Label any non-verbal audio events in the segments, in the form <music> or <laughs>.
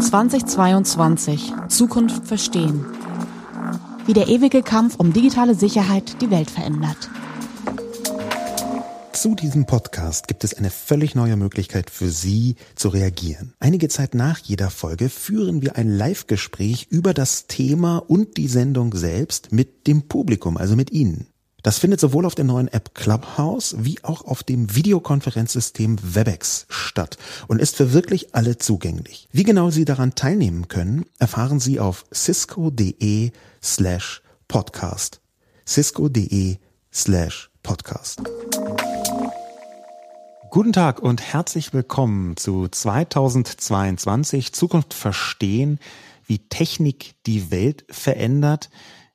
2022 Zukunft verstehen. Wie der ewige Kampf um digitale Sicherheit die Welt verändert. Zu diesem Podcast gibt es eine völlig neue Möglichkeit für Sie zu reagieren. Einige Zeit nach jeder Folge führen wir ein Live-Gespräch über das Thema und die Sendung selbst mit dem Publikum, also mit Ihnen. Das findet sowohl auf der neuen App Clubhouse wie auch auf dem Videokonferenzsystem Webex statt und ist für wirklich alle zugänglich. Wie genau Sie daran teilnehmen können, erfahren Sie auf cisco.de slash podcast. cisco.de slash podcast. Guten Tag und herzlich willkommen zu 2022 Zukunft verstehen, wie Technik die Welt verändert.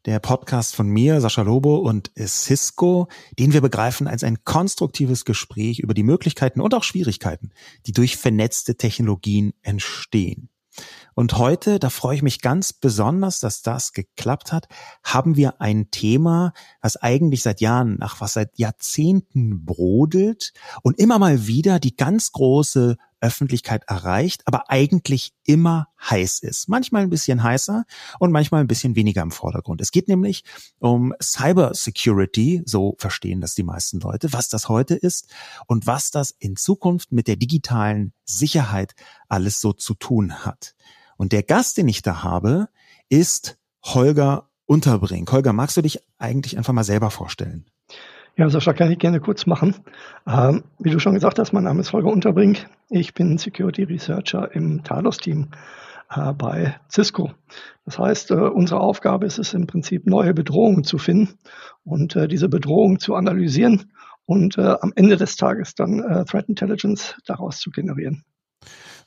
Der Podcast von mir, Sascha Lobo und Cisco, den wir begreifen als ein konstruktives Gespräch über die Möglichkeiten und auch Schwierigkeiten, die durch vernetzte Technologien entstehen. Und heute, da freue ich mich ganz besonders, dass das geklappt hat, haben wir ein Thema, was eigentlich seit Jahren, ach was seit Jahrzehnten brodelt und immer mal wieder die ganz große Öffentlichkeit erreicht, aber eigentlich immer heiß ist. Manchmal ein bisschen heißer und manchmal ein bisschen weniger im Vordergrund. Es geht nämlich um Cyber Security, so verstehen das die meisten Leute, was das heute ist und was das in Zukunft mit der digitalen Sicherheit alles so zu tun hat. Und der Gast, den ich da habe, ist Holger Unterbrink. Holger, magst du dich eigentlich einfach mal selber vorstellen? Ja, Sascha, kann ich gerne kurz machen. Ähm, wie du schon gesagt hast, mein Name ist Holger Unterbrink. Ich bin Security Researcher im Talos-Team äh, bei Cisco. Das heißt, äh, unsere Aufgabe ist es im Prinzip, neue Bedrohungen zu finden und äh, diese Bedrohungen zu analysieren und äh, am Ende des Tages dann äh, Threat Intelligence daraus zu generieren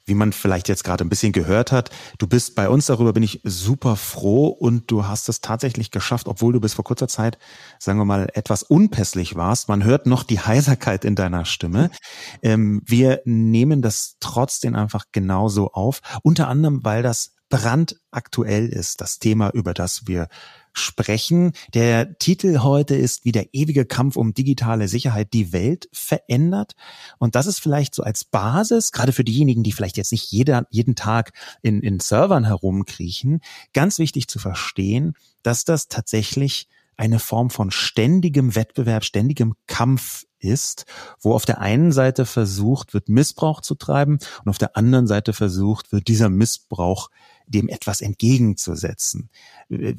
wie man vielleicht jetzt gerade ein bisschen gehört hat. Du bist bei uns, darüber bin ich super froh und du hast es tatsächlich geschafft, obwohl du bis vor kurzer Zeit, sagen wir mal, etwas unpässlich warst. Man hört noch die Heiserkeit in deiner Stimme. Ähm, wir nehmen das trotzdem einfach genauso auf, unter anderem, weil das brandaktuell ist, das Thema, über das wir sprechen. Der Titel heute ist, wie der ewige Kampf um digitale Sicherheit die Welt verändert. Und das ist vielleicht so als Basis, gerade für diejenigen, die vielleicht jetzt nicht jeder, jeden Tag in, in Servern herumkriechen, ganz wichtig zu verstehen, dass das tatsächlich eine Form von ständigem Wettbewerb, ständigem Kampf ist, wo auf der einen Seite versucht wird, Missbrauch zu treiben und auf der anderen Seite versucht wird, dieser Missbrauch dem etwas entgegenzusetzen.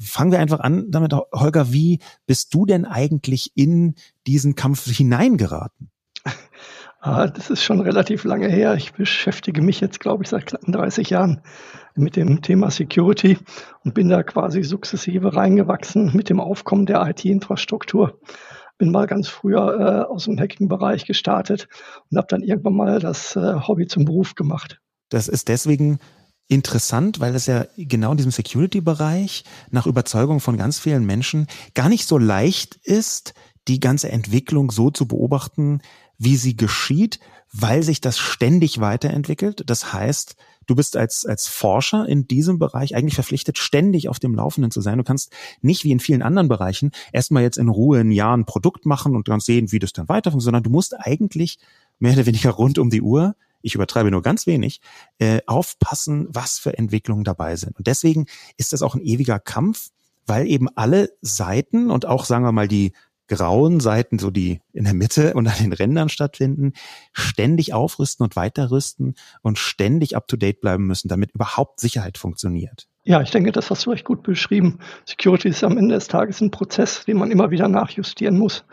Fangen wir einfach an damit, Holger, wie bist du denn eigentlich in diesen Kampf hineingeraten? <laughs> Ah, das ist schon relativ lange her. Ich beschäftige mich jetzt, glaube ich, seit knapp 30 Jahren mit dem Thema Security und bin da quasi sukzessive reingewachsen mit dem Aufkommen der IT-Infrastruktur. Bin mal ganz früher äh, aus dem Hacking-Bereich gestartet und habe dann irgendwann mal das äh, Hobby zum Beruf gemacht. Das ist deswegen interessant, weil es ja genau in diesem Security-Bereich nach Überzeugung von ganz vielen Menschen gar nicht so leicht ist, die ganze Entwicklung so zu beobachten, wie sie geschieht, weil sich das ständig weiterentwickelt. Das heißt, du bist als, als Forscher in diesem Bereich eigentlich verpflichtet, ständig auf dem Laufenden zu sein. Du kannst nicht wie in vielen anderen Bereichen erstmal jetzt in Ruhe ein Jahr ein Produkt machen und dann sehen, wie das dann weiter funktioniert, sondern du musst eigentlich mehr oder weniger rund um die Uhr ich übertreibe nur ganz wenig, äh, aufpassen, was für Entwicklungen dabei sind. Und deswegen ist das auch ein ewiger Kampf, weil eben alle Seiten und auch, sagen wir mal, die grauen Seiten, so die in der Mitte <laughs> und an den Rändern stattfinden, ständig aufrüsten und weiterrüsten und ständig up-to-date bleiben müssen, damit überhaupt Sicherheit funktioniert. Ja, ich denke, das hast du recht gut beschrieben. Security ist am Ende des Tages ein Prozess, den man immer wieder nachjustieren muss,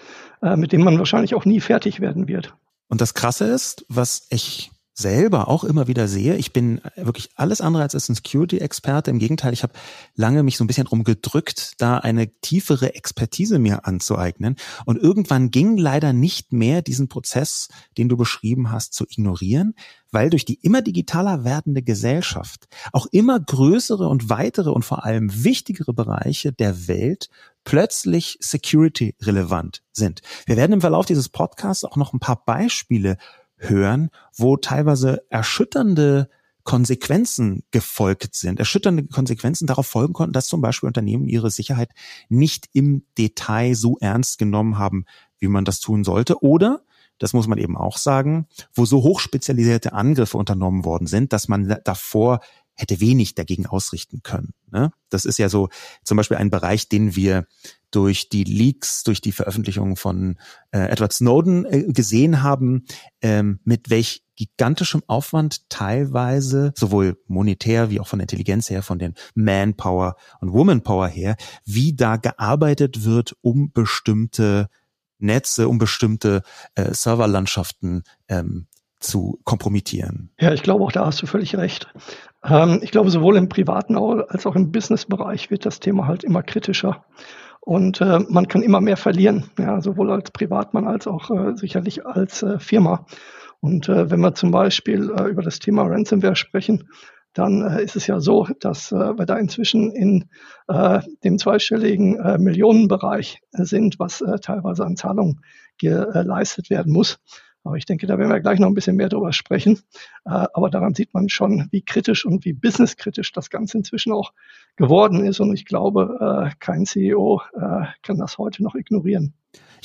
äh, mit dem man wahrscheinlich auch nie fertig werden wird. Und das Krasse ist, was ich selber auch immer wieder sehe. Ich bin wirklich alles andere als ein Security-Experte. Im Gegenteil, ich habe lange mich so ein bisschen drum gedrückt, da eine tiefere Expertise mir anzueignen. Und irgendwann ging leider nicht mehr, diesen Prozess, den du beschrieben hast, zu ignorieren, weil durch die immer digitaler werdende Gesellschaft auch immer größere und weitere und vor allem wichtigere Bereiche der Welt plötzlich security relevant sind. Wir werden im Verlauf dieses Podcasts auch noch ein paar Beispiele hören, wo teilweise erschütternde Konsequenzen gefolgt sind, erschütternde Konsequenzen darauf folgen konnten, dass zum Beispiel Unternehmen ihre Sicherheit nicht im Detail so ernst genommen haben, wie man das tun sollte, oder das muss man eben auch sagen, wo so hochspezialisierte Angriffe unternommen worden sind, dass man davor hätte wenig dagegen ausrichten können. Ne? Das ist ja so zum Beispiel ein Bereich, den wir durch die Leaks, durch die Veröffentlichung von äh, Edward Snowden äh, gesehen haben, ähm, mit welch gigantischem Aufwand teilweise sowohl monetär wie auch von Intelligenz her, von den Manpower und Womanpower her, wie da gearbeitet wird, um bestimmte Netze, um bestimmte äh, Serverlandschaften ähm, zu kompromittieren. Ja, ich glaube auch, da hast du völlig recht. Ähm, ich glaube, sowohl im privaten als auch im Businessbereich wird das Thema halt immer kritischer. Und äh, man kann immer mehr verlieren, ja, sowohl als Privatmann als auch äh, sicherlich als äh, Firma. Und äh, wenn wir zum Beispiel äh, über das Thema Ransomware sprechen, dann äh, ist es ja so, dass äh, wir da inzwischen in äh, dem zweistelligen äh, Millionenbereich sind, was äh, teilweise an Zahlungen geleistet werden muss. Aber ich denke, da werden wir gleich noch ein bisschen mehr drüber sprechen. Äh, aber daran sieht man schon, wie kritisch und wie businesskritisch das Ganze inzwischen auch geworden ist. Und ich glaube, äh, kein CEO äh, kann das heute noch ignorieren.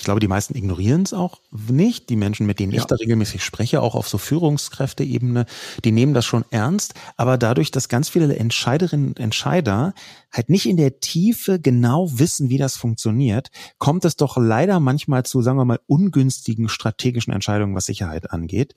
Ich glaube, die meisten ignorieren es auch nicht. Die Menschen, mit denen ja. ich da regelmäßig spreche, auch auf so Führungskräfteebene, die nehmen das schon ernst. Aber dadurch, dass ganz viele Entscheiderinnen und Entscheider halt nicht in der Tiefe genau wissen, wie das funktioniert, kommt es doch leider manchmal zu, sagen wir mal, ungünstigen strategischen Entscheidungen, was Sicherheit angeht.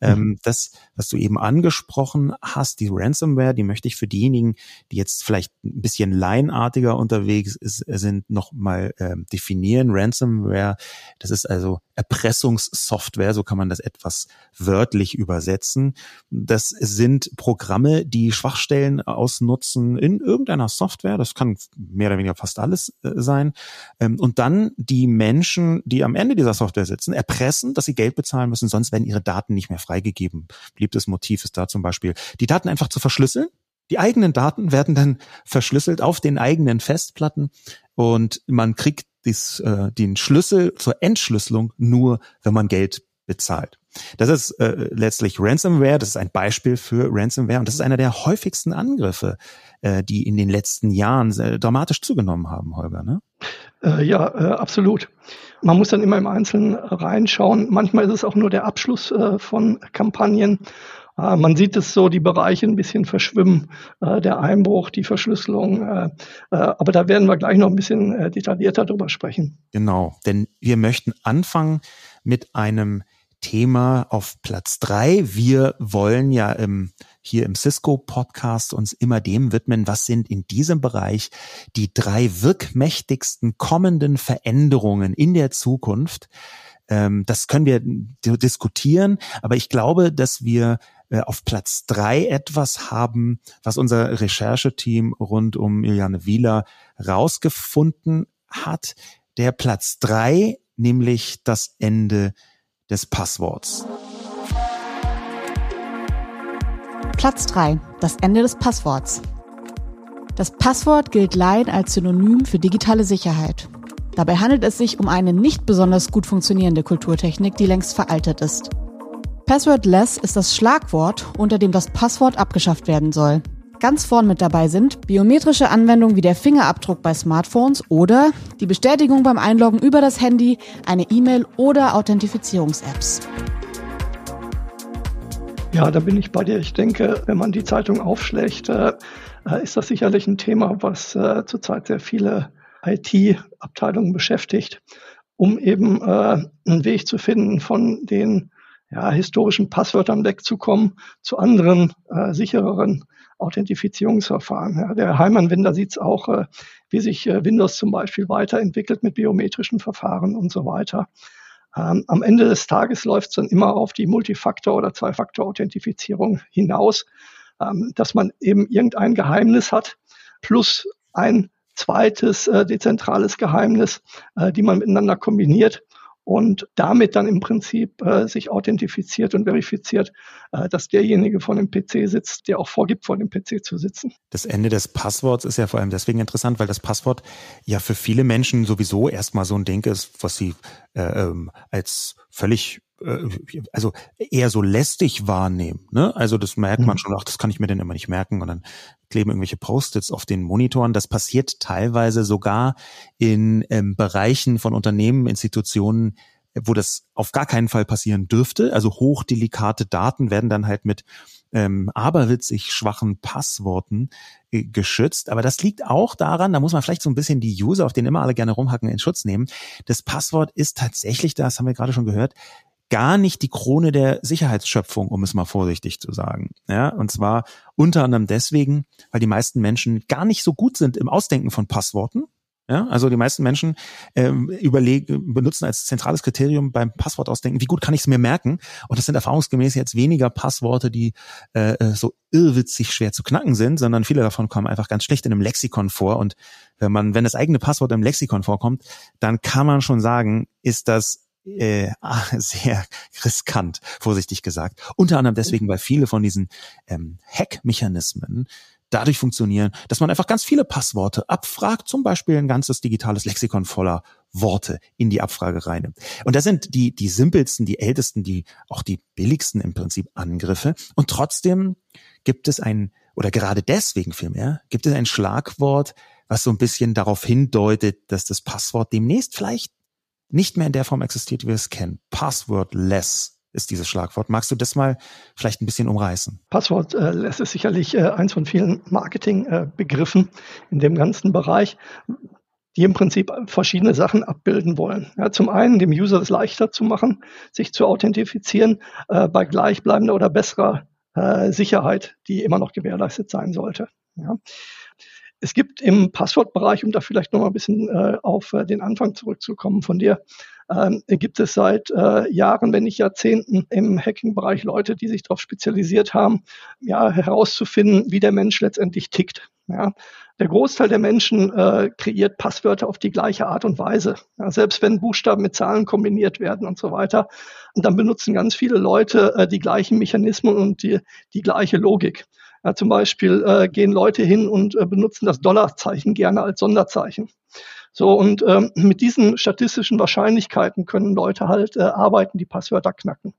Ähm, mhm. das, was du eben angesprochen hast, die Ransomware, die möchte ich für diejenigen, die jetzt vielleicht ein bisschen laienartiger unterwegs ist, sind, noch mal ähm, definieren. Ransomware, das ist also Erpressungssoftware, so kann man das etwas wörtlich übersetzen. Das sind Programme, die Schwachstellen ausnutzen in irgendeiner Software. Das kann mehr oder weniger fast alles äh, sein. Ähm, und dann die Menschen, die am Ende dieser Software sitzen, erpressen, dass sie Geld bezahlen müssen, sonst werden ihre Daten nicht mehr freigegeben. Beliebtes Motiv ist da zum Beispiel, die Daten einfach zu verschlüsseln. Die eigenen Daten werden dann verschlüsselt auf den eigenen Festplatten und man kriegt dies, äh, den Schlüssel zur Entschlüsselung nur, wenn man Geld bezahlt. Das ist äh, letztlich Ransomware, das ist ein Beispiel für Ransomware und das ist einer der häufigsten Angriffe, äh, die in den letzten Jahren äh, dramatisch zugenommen haben, Holger. Ne? Äh, ja, äh, absolut. Man muss dann immer im Einzelnen reinschauen. Manchmal ist es auch nur der Abschluss äh, von Kampagnen. Äh, man sieht es so, die Bereiche ein bisschen verschwimmen, äh, der Einbruch, die Verschlüsselung. Äh, aber da werden wir gleich noch ein bisschen detaillierter drüber sprechen. Genau, denn wir möchten anfangen mit einem Thema auf Platz drei. Wir wollen ja im, hier im Cisco Podcast uns immer dem widmen, was sind in diesem Bereich die drei wirkmächtigsten kommenden Veränderungen in der Zukunft. Ähm, das können wir diskutieren, aber ich glaube, dass wir äh, auf Platz drei etwas haben, was unser Rechercheteam rund um Iliane Wieler rausgefunden hat. Der Platz drei, nämlich das Ende des Passworts. Platz 3. Das Ende des Passworts. Das Passwort gilt Laien als Synonym für digitale Sicherheit. Dabei handelt es sich um eine nicht besonders gut funktionierende Kulturtechnik, die längst veraltet ist. Passwordless ist das Schlagwort, unter dem das Passwort abgeschafft werden soll. Ganz vorn mit dabei sind biometrische Anwendungen wie der Fingerabdruck bei Smartphones oder die Bestätigung beim Einloggen über das Handy, eine E-Mail oder Authentifizierungs-Apps. Ja, da bin ich bei dir. Ich denke, wenn man die Zeitung aufschlägt, äh, ist das sicherlich ein Thema, was äh, zurzeit sehr viele IT-Abteilungen beschäftigt, um eben äh, einen Weg zu finden von den ja, historischen Passwörtern wegzukommen zu anderen äh, sichereren Authentifizierungsverfahren. Ja, der Heimanwender sieht es auch, äh, wie sich äh, Windows zum Beispiel weiterentwickelt mit biometrischen Verfahren und so weiter. Ähm, am Ende des Tages läuft es dann immer auf die Multifaktor- oder Zwei-Faktor-Authentifizierung hinaus, ähm, dass man eben irgendein Geheimnis hat plus ein zweites äh, dezentrales Geheimnis, äh, die man miteinander kombiniert und damit dann im Prinzip äh, sich authentifiziert und verifiziert, äh, dass derjenige vor dem PC sitzt, der auch vorgibt, vor dem PC zu sitzen. Das Ende des Passworts ist ja vor allem deswegen interessant, weil das Passwort ja für viele Menschen sowieso erstmal so ein Ding ist, was sie äh, ähm, als völlig also eher so lästig wahrnehmen. Ne? Also das merkt man mhm. schon, ach, das kann ich mir denn immer nicht merken. Und dann kleben irgendwelche Post-its auf den Monitoren. Das passiert teilweise sogar in ähm, Bereichen von Unternehmen, Institutionen, wo das auf gar keinen Fall passieren dürfte. Also hochdelikate Daten werden dann halt mit ähm, aberwitzig schwachen Passworten äh, geschützt. Aber das liegt auch daran, da muss man vielleicht so ein bisschen die User, auf denen immer alle gerne rumhacken, in Schutz nehmen. Das Passwort ist tatsächlich, das haben wir gerade schon gehört, gar nicht die Krone der Sicherheitsschöpfung, um es mal vorsichtig zu sagen. Ja, und zwar unter anderem deswegen, weil die meisten Menschen gar nicht so gut sind im Ausdenken von Passworten. Ja, also die meisten Menschen ähm, überlegen, benutzen als zentrales Kriterium beim Passwort ausdenken, wie gut kann ich es mir merken? Und das sind erfahrungsgemäß jetzt weniger Passworte, die äh, äh, so irrwitzig schwer zu knacken sind, sondern viele davon kommen einfach ganz schlecht in einem Lexikon vor. Und wenn man, wenn das eigene Passwort im Lexikon vorkommt, dann kann man schon sagen, ist das äh, <laughs> sehr riskant, vorsichtig gesagt. Unter anderem deswegen, weil viele von diesen ähm, Hack-Mechanismen dadurch funktionieren, dass man einfach ganz viele Passworte abfragt, zum Beispiel ein ganzes digitales Lexikon voller Worte in die Abfrage reinnimmt. Und das sind die, die simpelsten, die ältesten, die auch die billigsten im Prinzip Angriffe. Und trotzdem gibt es ein, oder gerade deswegen vielmehr, gibt es ein Schlagwort, was so ein bisschen darauf hindeutet, dass das Passwort demnächst vielleicht nicht mehr in der Form existiert, wie wir es kennen. Passwordless ist dieses Schlagwort. Magst du das mal vielleicht ein bisschen umreißen? Passwordless ist sicherlich äh, eins von vielen Marketingbegriffen in dem ganzen Bereich die im Prinzip verschiedene Sachen abbilden wollen. Ja, zum einen dem User es leichter zu machen, sich zu authentifizieren äh, bei gleichbleibender oder besserer äh, Sicherheit, die immer noch gewährleistet sein sollte. Ja. Es gibt im Passwortbereich, um da vielleicht noch mal ein bisschen äh, auf äh, den Anfang zurückzukommen von dir, ähm, gibt es seit äh, Jahren, wenn nicht Jahrzehnten im Hacking-Bereich Leute, die sich darauf spezialisiert haben, ja, herauszufinden, wie der Mensch letztendlich tickt. Ja. Der Großteil der Menschen äh, kreiert Passwörter auf die gleiche Art und Weise. Ja, selbst wenn Buchstaben mit Zahlen kombiniert werden und so weiter. Und dann benutzen ganz viele Leute äh, die gleichen Mechanismen und die, die gleiche Logik. Ja, zum Beispiel äh, gehen Leute hin und äh, benutzen das Dollarzeichen gerne als Sonderzeichen. So, und ähm, mit diesen statistischen Wahrscheinlichkeiten können Leute halt äh, arbeiten, die Passwörter knacken.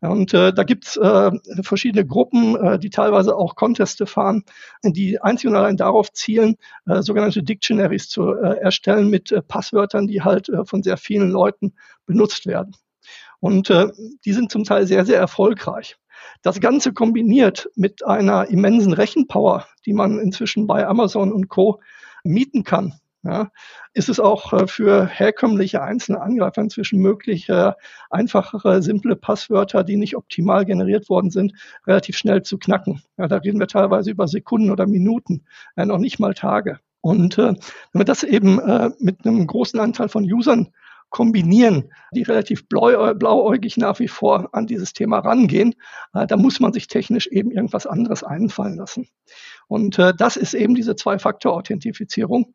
Und äh, da gibt's äh, verschiedene Gruppen, äh, die teilweise auch Conteste fahren, die einzig und allein darauf zielen, äh, sogenannte Dictionaries zu äh, erstellen mit äh, Passwörtern, die halt äh, von sehr vielen Leuten benutzt werden. Und äh, die sind zum Teil sehr, sehr erfolgreich. Das Ganze kombiniert mit einer immensen Rechenpower, die man inzwischen bei Amazon und Co. mieten kann, ja, ist es auch äh, für herkömmliche einzelne Angreifer inzwischen möglich, äh, einfachere, simple Passwörter, die nicht optimal generiert worden sind, relativ schnell zu knacken. Ja, da reden wir teilweise über Sekunden oder Minuten, äh, noch nicht mal Tage. Und äh, wenn wir das eben äh, mit einem großen Anteil von Usern kombinieren, die relativ blau, blauäugig nach wie vor an dieses Thema rangehen, äh, da muss man sich technisch eben irgendwas anderes einfallen lassen. Und äh, das ist eben diese Zwei-Faktor-Authentifizierung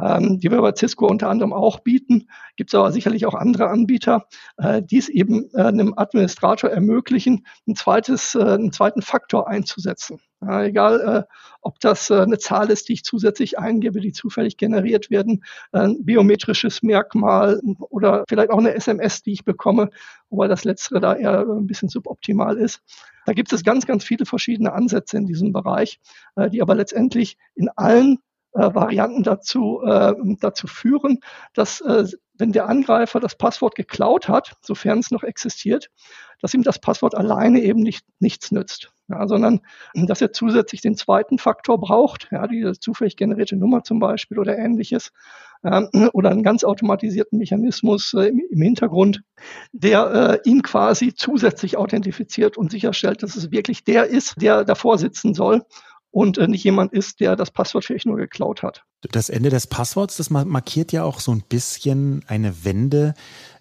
ähm, die wir bei Cisco unter anderem auch bieten. Gibt es aber sicherlich auch andere Anbieter, äh, die es eben äh, einem Administrator ermöglichen, ein zweites, äh, einen zweiten Faktor einzusetzen. Egal, ob das eine Zahl ist, die ich zusätzlich eingebe, die zufällig generiert werden, ein biometrisches Merkmal oder vielleicht auch eine SMS, die ich bekomme, wobei das letztere da eher ein bisschen suboptimal ist. Da gibt es ganz, ganz viele verschiedene Ansätze in diesem Bereich, die aber letztendlich in allen äh, Varianten dazu, äh, dazu führen, dass äh, wenn der Angreifer das Passwort geklaut hat, sofern es noch existiert, dass ihm das Passwort alleine eben nicht, nichts nützt, ja, sondern dass er zusätzlich den zweiten Faktor braucht, ja, die zufällig generierte Nummer zum Beispiel oder ähnliches, äh, oder einen ganz automatisierten Mechanismus äh, im, im, Hintergrund, der äh, ihn quasi zusätzlich authentifiziert und sicherstellt, dass es wirklich der ist, der davor sitzen soll und äh, nicht jemand ist, der das Passwort vielleicht nur geklaut hat. Das Ende des Passworts, das markiert ja auch so ein bisschen eine Wende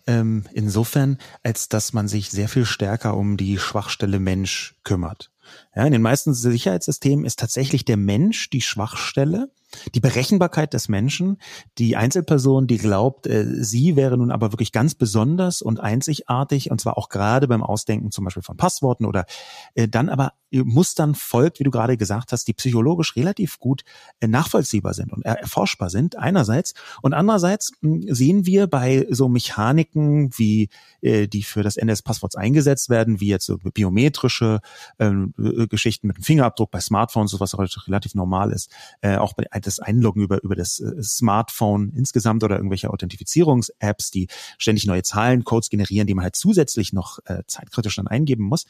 ähm, insofern, als dass man sich sehr viel stärker um die Schwachstelle Mensch kümmert. Ja, in den meisten Sicherheitssystemen ist tatsächlich der Mensch die Schwachstelle die Berechenbarkeit des Menschen, die Einzelperson, die glaubt, äh, sie wäre nun aber wirklich ganz besonders und einzigartig, und zwar auch gerade beim Ausdenken zum Beispiel von Passworten oder äh, dann aber Mustern folgt, wie du gerade gesagt hast, die psychologisch relativ gut äh, nachvollziehbar sind und erforschbar sind, einerseits. Und andererseits hm, sehen wir bei so Mechaniken, wie äh, die für das Ende des Passworts eingesetzt werden, wie jetzt so biometrische ähm, äh, Geschichten mit dem Fingerabdruck bei Smartphones, was heute relativ normal ist, äh, auch bei das Einloggen über, über das äh, Smartphone insgesamt oder irgendwelche Authentifizierungs-Apps, die ständig neue Zahlencodes generieren, die man halt zusätzlich noch äh, zeitkritisch dann eingeben muss.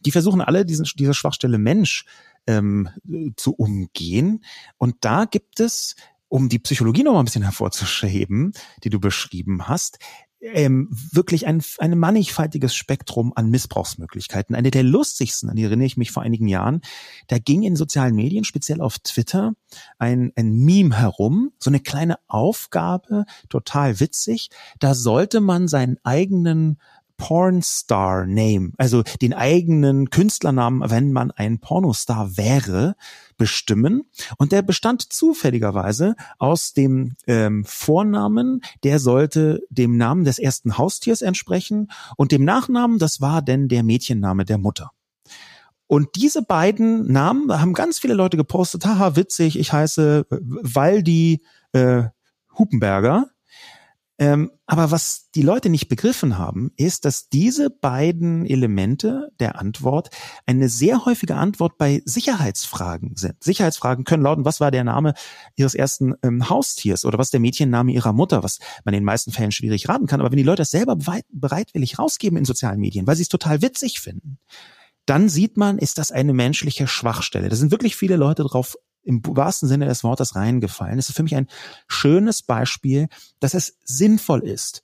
Die versuchen alle diesen, diese Schwachstelle Mensch ähm, zu umgehen. Und da gibt es um die Psychologie noch ein bisschen hervorzuheben, die du beschrieben hast, ähm, wirklich ein, ein mannigfaltiges Spektrum an Missbrauchsmöglichkeiten. Eine der lustigsten, an die erinnere ich mich vor einigen Jahren, da ging in sozialen Medien, speziell auf Twitter, ein, ein Meme herum, so eine kleine Aufgabe, total witzig. Da sollte man seinen eigenen Pornstar Name, also den eigenen Künstlernamen, wenn man ein Pornostar wäre, bestimmen. Und der bestand zufälligerweise aus dem ähm, Vornamen, der sollte dem Namen des ersten Haustiers entsprechen und dem Nachnamen, das war denn der Mädchenname der Mutter. Und diese beiden Namen haben ganz viele Leute gepostet, haha, witzig, ich heiße Waldi äh, Hupenberger ähm, aber was die Leute nicht begriffen haben, ist, dass diese beiden Elemente der Antwort eine sehr häufige Antwort bei Sicherheitsfragen sind. Sicherheitsfragen können lauten, was war der Name ihres ersten ähm, Haustiers oder was der Mädchenname ihrer Mutter, was man in den meisten Fällen schwierig raten kann. Aber wenn die Leute das selber bereitwillig rausgeben in sozialen Medien, weil sie es total witzig finden, dann sieht man, ist das eine menschliche Schwachstelle. Da sind wirklich viele Leute drauf im wahrsten Sinne des Wortes reingefallen. Es ist für mich ein schönes Beispiel, dass es sinnvoll ist,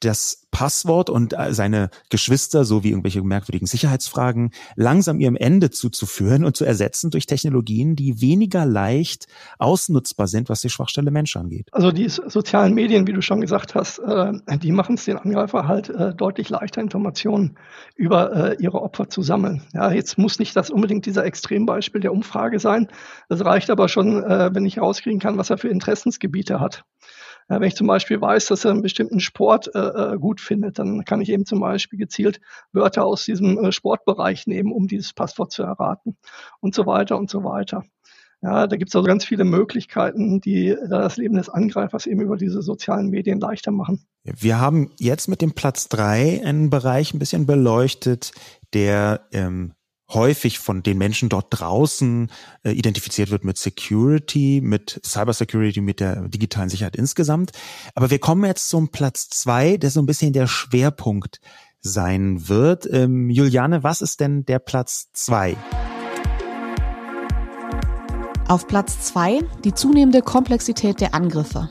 das Passwort und äh, seine Geschwister sowie irgendwelche merkwürdigen Sicherheitsfragen langsam ihrem Ende zuzuführen und zu ersetzen durch Technologien, die weniger leicht ausnutzbar sind, was die Schwachstelle Mensch angeht. Also die sozialen Medien, wie du schon gesagt hast, äh, die machen es den Angreifer halt äh, deutlich leichter, Informationen über ihre Opfer zu sammeln. Ja, jetzt muss nicht das unbedingt dieser Extrembeispiel der Umfrage sein. Es reicht aber schon, wenn ich herauskriegen kann, was er für Interessensgebiete hat. Ja, wenn ich zum Beispiel weiß, dass er einen bestimmten Sport äh, äh, gut findet, dann kann ich eben zum Beispiel gezielt Wörter aus diesem äh, Sportbereich nehmen, um dieses Passwort zu erraten und so weiter und so weiter. Ja, da gibt es also ganz viele Möglichkeiten, die das Leben des Angreifers eben über diese sozialen Medien leichter machen. Wir haben jetzt mit dem Platz drei einen Bereich ein bisschen beleuchtet, der ähm, häufig von den Menschen dort draußen äh, identifiziert wird mit Security, mit Cybersecurity, mit der digitalen Sicherheit insgesamt. Aber wir kommen jetzt zum Platz zwei, der so ein bisschen der Schwerpunkt sein wird. Ähm, Juliane, was ist denn der Platz zwei? Auf Platz zwei die zunehmende Komplexität der Angriffe.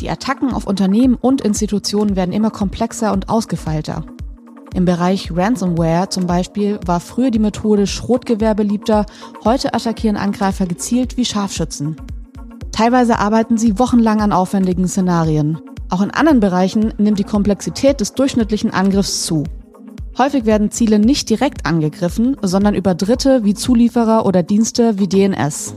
Die Attacken auf Unternehmen und Institutionen werden immer komplexer und ausgefeilter. Im Bereich Ransomware zum Beispiel war früher die Methode Schrotgewehr beliebter, heute attackieren Angreifer gezielt wie Scharfschützen. Teilweise arbeiten sie wochenlang an aufwendigen Szenarien. Auch in anderen Bereichen nimmt die Komplexität des durchschnittlichen Angriffs zu. Häufig werden Ziele nicht direkt angegriffen, sondern über Dritte wie Zulieferer oder Dienste wie DNS.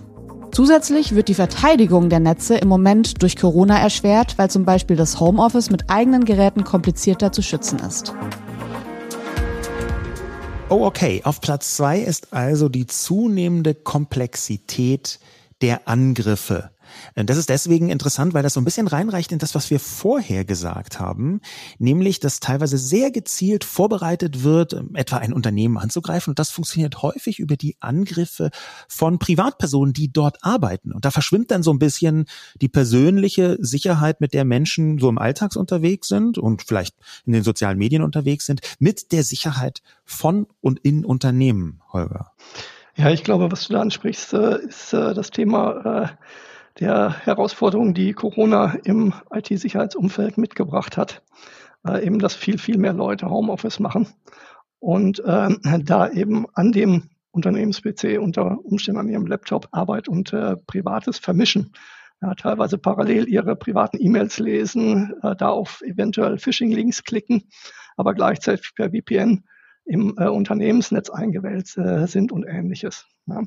Zusätzlich wird die Verteidigung der Netze im Moment durch Corona erschwert, weil zum Beispiel das Homeoffice mit eigenen Geräten komplizierter zu schützen ist. Oh, okay. Auf Platz zwei ist also die zunehmende Komplexität der Angriffe. Äh, das ist deswegen interessant, weil das so ein bisschen reinreicht in das, was wir vorher gesagt haben, nämlich, dass teilweise sehr gezielt vorbereitet wird, ähm, etwa ein Unternehmen anzugreifen. Und das funktioniert häufig über die Angriffe von Privatpersonen, die dort arbeiten. Und da verschwimmt dann so ein bisschen die persönliche Sicherheit, mit der Menschen so im Alltags unterwegs sind und vielleicht in den sozialen Medien unterwegs sind, mit der Sicherheit von und in Unternehmen, Holger. Ja, ich glaube, was du da ansprichst, äh, ist äh, das Thema der Herausforderungen, die Corona im IT-Sicherheitsumfeld mitgebracht hat. Äh, eben, dass viel, viel mehr Leute Homeoffice machen und äh, da eben an dem Unternehmens-PC unter Umständen an ihrem Laptop Arbeit und äh, Privates vermischen. Ja, teilweise parallel ihre privaten E-Mails lesen, äh, da auf eventuell Phishing-Links klicken, aber gleichzeitig per VPN im äh, Unternehmensnetz eingewählt äh, sind und ähnliches. Ja.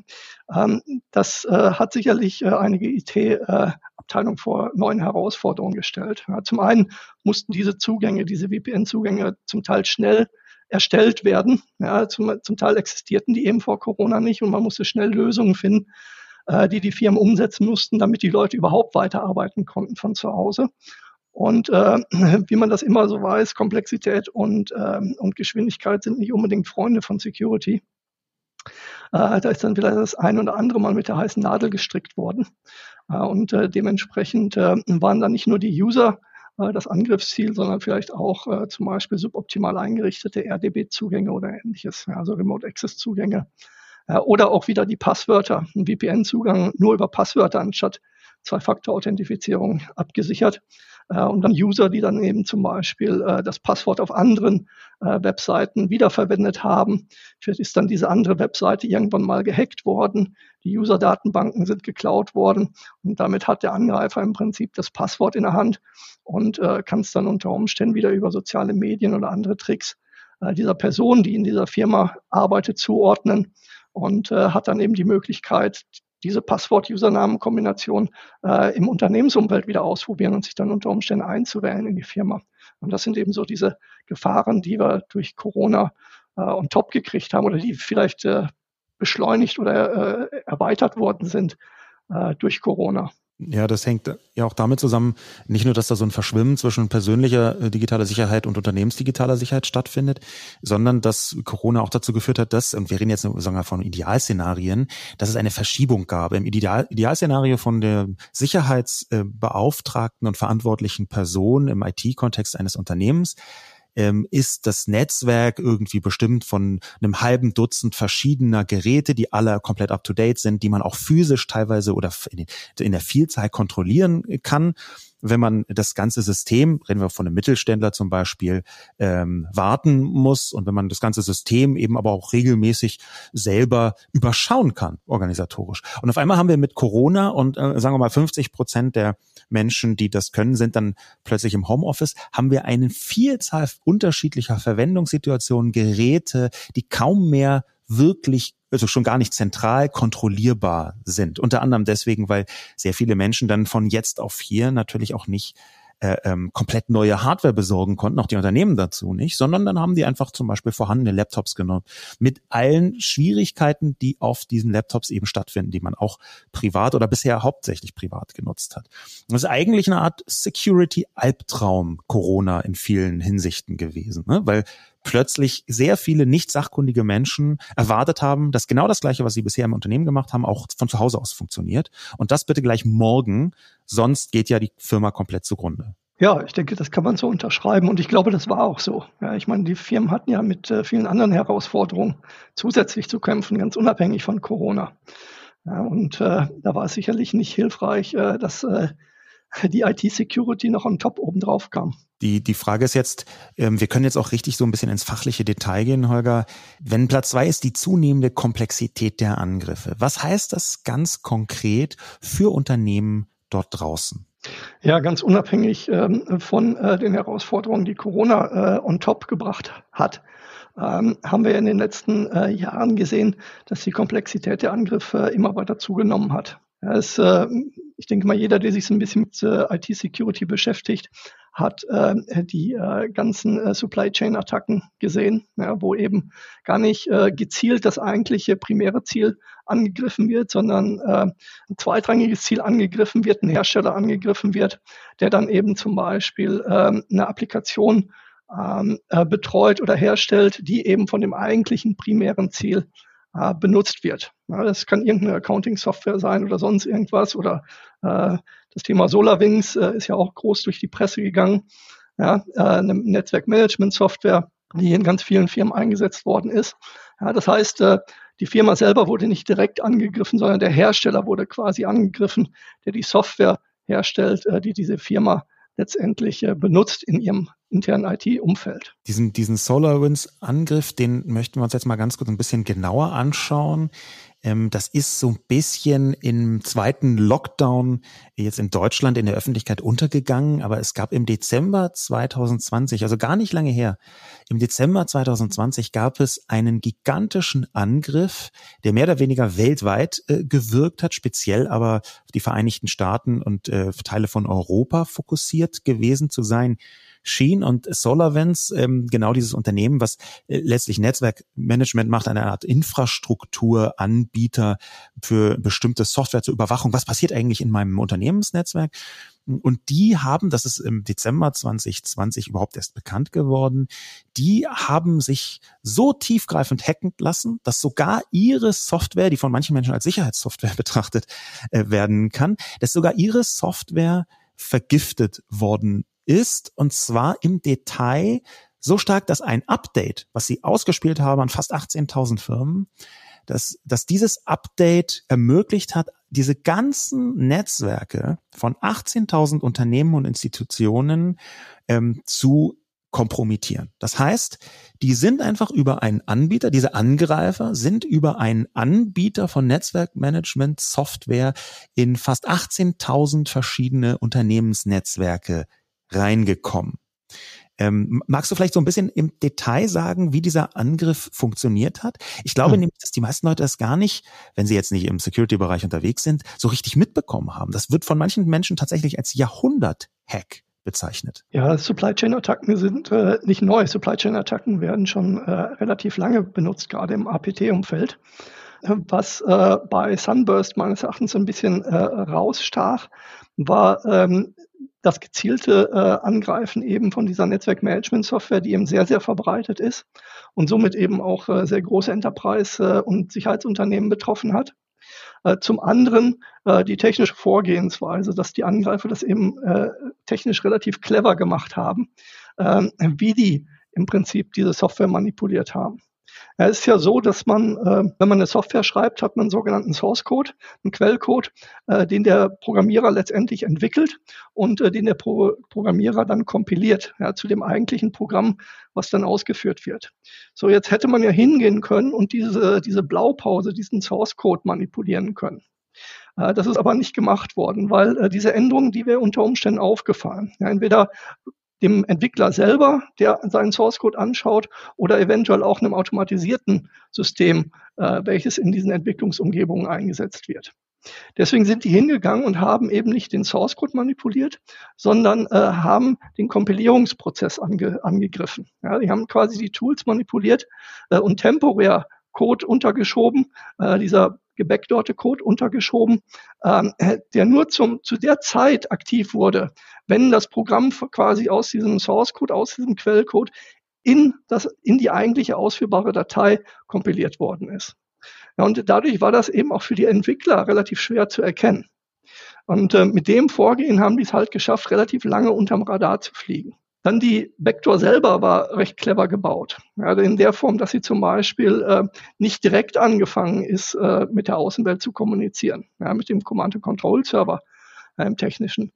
Ähm, das äh, hat sicherlich äh, einige IT-Abteilungen vor neuen Herausforderungen gestellt. Ja, zum einen mussten diese Zugänge, diese VPN-Zugänge zum Teil schnell erstellt werden. Ja, zum, zum Teil existierten die eben vor Corona nicht und man musste schnell Lösungen finden, äh, die die Firmen umsetzen mussten, damit die Leute überhaupt weiterarbeiten konnten von zu Hause. Und äh, <laughs> wie man das immer so weiß, Komplexität und, äh, und Geschwindigkeit sind nicht unbedingt Freunde von Security. Äh, da ist dann wieder das ein oder andere Mal mit der heißen Nadel gestrickt worden. Äh, und äh, dementsprechend äh, waren dann nicht nur die User äh, das Angriffsziel, sondern vielleicht auch äh, zum Beispiel suboptimal eingerichtete RDB-Zugänge oder ähnliches, also Remote Access-Zugänge. oder auch wieder die Passwörter, ein VPN-Zugang nur über Passwörter anstatt Zwei-Faktor-Authentifizierung abgesichert. Äh, und dann User, die dann eben zum Beispiel äh, das Passwort auf anderen äh, Webseiten wiederverwendet haben. Vielleicht ist dann diese andere Webseite irgendwann mal gehackt worden. Die User-Datenbanken sind geklaut worden und damit hat der Angreifer im Prinzip das Passwort in der Hand und kann es dann unter Umständen wieder über soziale Medien oder andere Tricks dieser Person, die in dieser Firma arbeitet, zuordnen und äh, hat dann eben die Möglichkeit, diese Passwort-Username-Kombination äh, im Unternehmensumfeld wieder ausprobieren und sich dann unter Umständen einzuwählen in die Firma. Und das sind eben so diese Gefahren, die wir durch Corona äh, on top gekriegt haben oder die vielleicht äh, beschleunigt oder äh, erweitert worden sind äh, durch Corona. Ja, das hängt ja auch damit zusammen, nicht nur, dass da so ein Verschwimmen zwischen persönlicher äh, digitaler Sicherheit und unternehmensdigitaler Sicherheit stattfindet, sondern dass Corona auch dazu geführt hat, dass, und wir reden jetzt sagen wir von Idealszenarien, dass es eine Verschiebung gab. Im Ideal, Idealszenario von der Sicherheitsbeauftragten und verantwortlichen Person im IT-Kontext eines Unternehmens ähm, ist das Netzwerk irgendwie bestimmt von einem halben Dutzend verschiedener Geräte, die alle komplett up-to-date sind, die man auch physisch teilweise oder in, in der Vielzahl kontrollieren kann wenn man das ganze System, reden wir von einem Mittelständler zum Beispiel, ähm, warten muss und wenn man das ganze System eben aber auch regelmäßig selber überschauen kann, organisatorisch. Und auf einmal haben wir mit Corona und äh, sagen wir mal 50 Prozent der Menschen, die das können, sind dann plötzlich im Homeoffice, haben wir eine Vielzahl unterschiedlicher Verwendungssituationen, Geräte, die kaum mehr wirklich also schon gar nicht zentral kontrollierbar sind. Unter anderem deswegen, weil sehr viele Menschen dann von jetzt auf hier natürlich auch nicht äh, ähm, komplett neue Hardware besorgen konnten, auch die Unternehmen dazu nicht, sondern dann haben die einfach zum Beispiel vorhandene Laptops genommen, mit allen Schwierigkeiten, die auf diesen Laptops eben stattfinden, die man auch privat oder bisher hauptsächlich privat genutzt hat. Das ist eigentlich eine Art Security-Albtraum Corona in vielen Hinsichten gewesen, ne? weil plötzlich sehr viele nicht sachkundige Menschen erwartet haben, dass genau das Gleiche, was sie bisher im Unternehmen gemacht haben, auch von zu Hause aus funktioniert. Und das bitte gleich morgen, sonst geht ja die Firma komplett zugrunde. Ja, ich denke, das kann man so unterschreiben und ich glaube, das war auch so. Ja, ich meine, die Firmen hatten ja mit äh, vielen anderen Herausforderungen zusätzlich zu kämpfen, ganz unabhängig von Corona. Ja, und äh, da war es sicherlich nicht hilfreich, äh, dass äh, die IT-Security noch on top obendrauf kam. Die, die Frage ist jetzt, ähm, wir können jetzt auch richtig so ein bisschen ins fachliche Detail gehen, Holger. Wenn Platz zwei ist die zunehmende Komplexität der Angriffe. Was heißt das ganz konkret für Unternehmen dort draußen? Ja, ganz unabhängig ähm, von äh, den Herausforderungen, die Corona äh, on top gebracht hat, ähm, haben wir in den letzten äh, Jahren gesehen, dass die Komplexität der Angriffe immer weiter zugenommen hat. Ja, es, äh, ich denke mal, jeder, der sich so ein bisschen mit äh, IT-Security beschäftigt, hat äh, die äh, ganzen äh, Supply Chain Attacken gesehen, ja, wo eben gar nicht äh, gezielt das eigentliche primäre Ziel angegriffen wird, sondern äh, ein zweitrangiges Ziel angegriffen wird, ein Hersteller angegriffen wird, der dann eben zum Beispiel äh, eine Applikation ähm, äh, betreut oder herstellt, die eben von dem eigentlichen primären Ziel äh, benutzt wird. Ja, das kann irgendeine Accounting-Software sein oder sonst irgendwas. Oder äh, das Thema SolarWinds äh, ist ja auch groß durch die Presse gegangen. Ja, äh, eine Netzwerkmanagement-Software, die in ganz vielen Firmen eingesetzt worden ist. Ja, das heißt, äh, die Firma selber wurde nicht direkt angegriffen, sondern der Hersteller wurde quasi angegriffen, der die Software herstellt, äh, die diese Firma letztendlich benutzt in ihrem internen IT-Umfeld. Diesen, diesen SolarWinds-Angriff, den möchten wir uns jetzt mal ganz kurz ein bisschen genauer anschauen. Ähm, das ist so ein bisschen im zweiten Lockdown jetzt in Deutschland in der Öffentlichkeit untergegangen, aber es gab im Dezember 2020, also gar nicht lange her, im Dezember 2020 gab es einen gigantischen Angriff, der mehr oder weniger weltweit äh, gewirkt hat, speziell aber die Vereinigten Staaten und äh, Teile von Europa fokussiert gewesen zu sein schien und SolarWinds, ähm, genau dieses Unternehmen, was äh, letztlich Netzwerkmanagement macht, eine Art Infrastrukturanbieter für bestimmte Software zur Überwachung. Was passiert eigentlich in meinem Unternehmensnetzwerk? Und die haben, das ist im Dezember 2020 überhaupt erst bekannt geworden, die haben sich so tiefgreifend hacken lassen, dass sogar ihre Software, die von manchen Menschen als Sicherheitssoftware <laughs> betrachtet äh, werden kann, dass sogar ihre Software vergiftet worden ist. Und zwar im Detail so stark, dass ein Update, was sie ausgespielt haben an fast 18.000 Firmen, dass, dass dieses Update ermöglicht hat, diese ganzen Netzwerke von 18.000 Unternehmen und Institutionen ähm, zu kompromittieren. Das heißt, die sind einfach über einen Anbieter, diese Angreifer sind über einen Anbieter von Netzwerkmanagement Software in fast 18.000 verschiedene Unternehmensnetzwerke reingekommen. Ähm, magst du vielleicht so ein bisschen im Detail sagen, wie dieser Angriff funktioniert hat? Ich glaube hm. nämlich, dass die meisten Leute das gar nicht, wenn sie jetzt nicht im Security-Bereich unterwegs sind, so richtig mitbekommen haben. Das wird von manchen Menschen tatsächlich als Jahrhundert-Hack bezeichnet. Ja, Supply Chain Attacken sind äh, nicht neu. Supply Chain Attacken werden schon äh, relativ lange benutzt, gerade im APT-Umfeld. Was äh, bei Sunburst meines Erachtens ein bisschen äh, rausstach, war ähm, das gezielte äh, Angreifen eben von dieser Netzwerkmanagement-Software, die eben sehr, sehr verbreitet ist und somit eben auch äh, sehr große Enterprise- äh, und Sicherheitsunternehmen betroffen hat. Äh, zum anderen äh, die technische Vorgehensweise, dass die Angreifer das eben technisch relativ clever gemacht haben, äh, wie die im Prinzip diese Software manipuliert haben. Es ist ja so, dass man, äh, wenn man eine Software schreibt, hat man einen sogenannten Source Code, einen Quellcode, äh, den der Programmierer letztendlich entwickelt und äh, den der Pro Programmierer dann kompiliert ja, zu dem eigentlichen Programm, was dann ausgeführt wird. So, jetzt hätte man ja hingehen können und diese, diese Blaupause, diesen Source Code manipulieren können. Das ist aber nicht gemacht worden, weil diese Änderungen, die wäre unter Umständen aufgefallen. Ja, entweder dem Entwickler selber, der seinen Source Code anschaut, oder eventuell auch einem automatisierten System, äh, welches in diesen Entwicklungsumgebungen eingesetzt wird. Deswegen sind die hingegangen und haben eben nicht den Source Code manipuliert, sondern äh, haben den Kompilierungsprozess ange angegriffen. Ja, die haben quasi die Tools manipuliert äh, und temporär Code untergeschoben. Äh, dieser gebackdorte Code untergeschoben, ähm, äh, der nur zum, zu der Zeit aktiv wurde, wenn das Programm quasi aus diesem Source Code, aus diesem Quellcode in, das, in die eigentliche ausführbare Datei kompiliert worden ist. Ja, und dadurch war das eben auch für die Entwickler relativ schwer zu erkennen. Und äh, mit dem Vorgehen haben die es halt geschafft, relativ lange unterm Radar zu fliegen. Dann die Vector selber war recht clever gebaut. Ja, in der Form, dass sie zum Beispiel äh, nicht direkt angefangen ist, äh, mit der Außenwelt zu kommunizieren, ja, mit dem Command-and-Control-Server äh, im Technischen,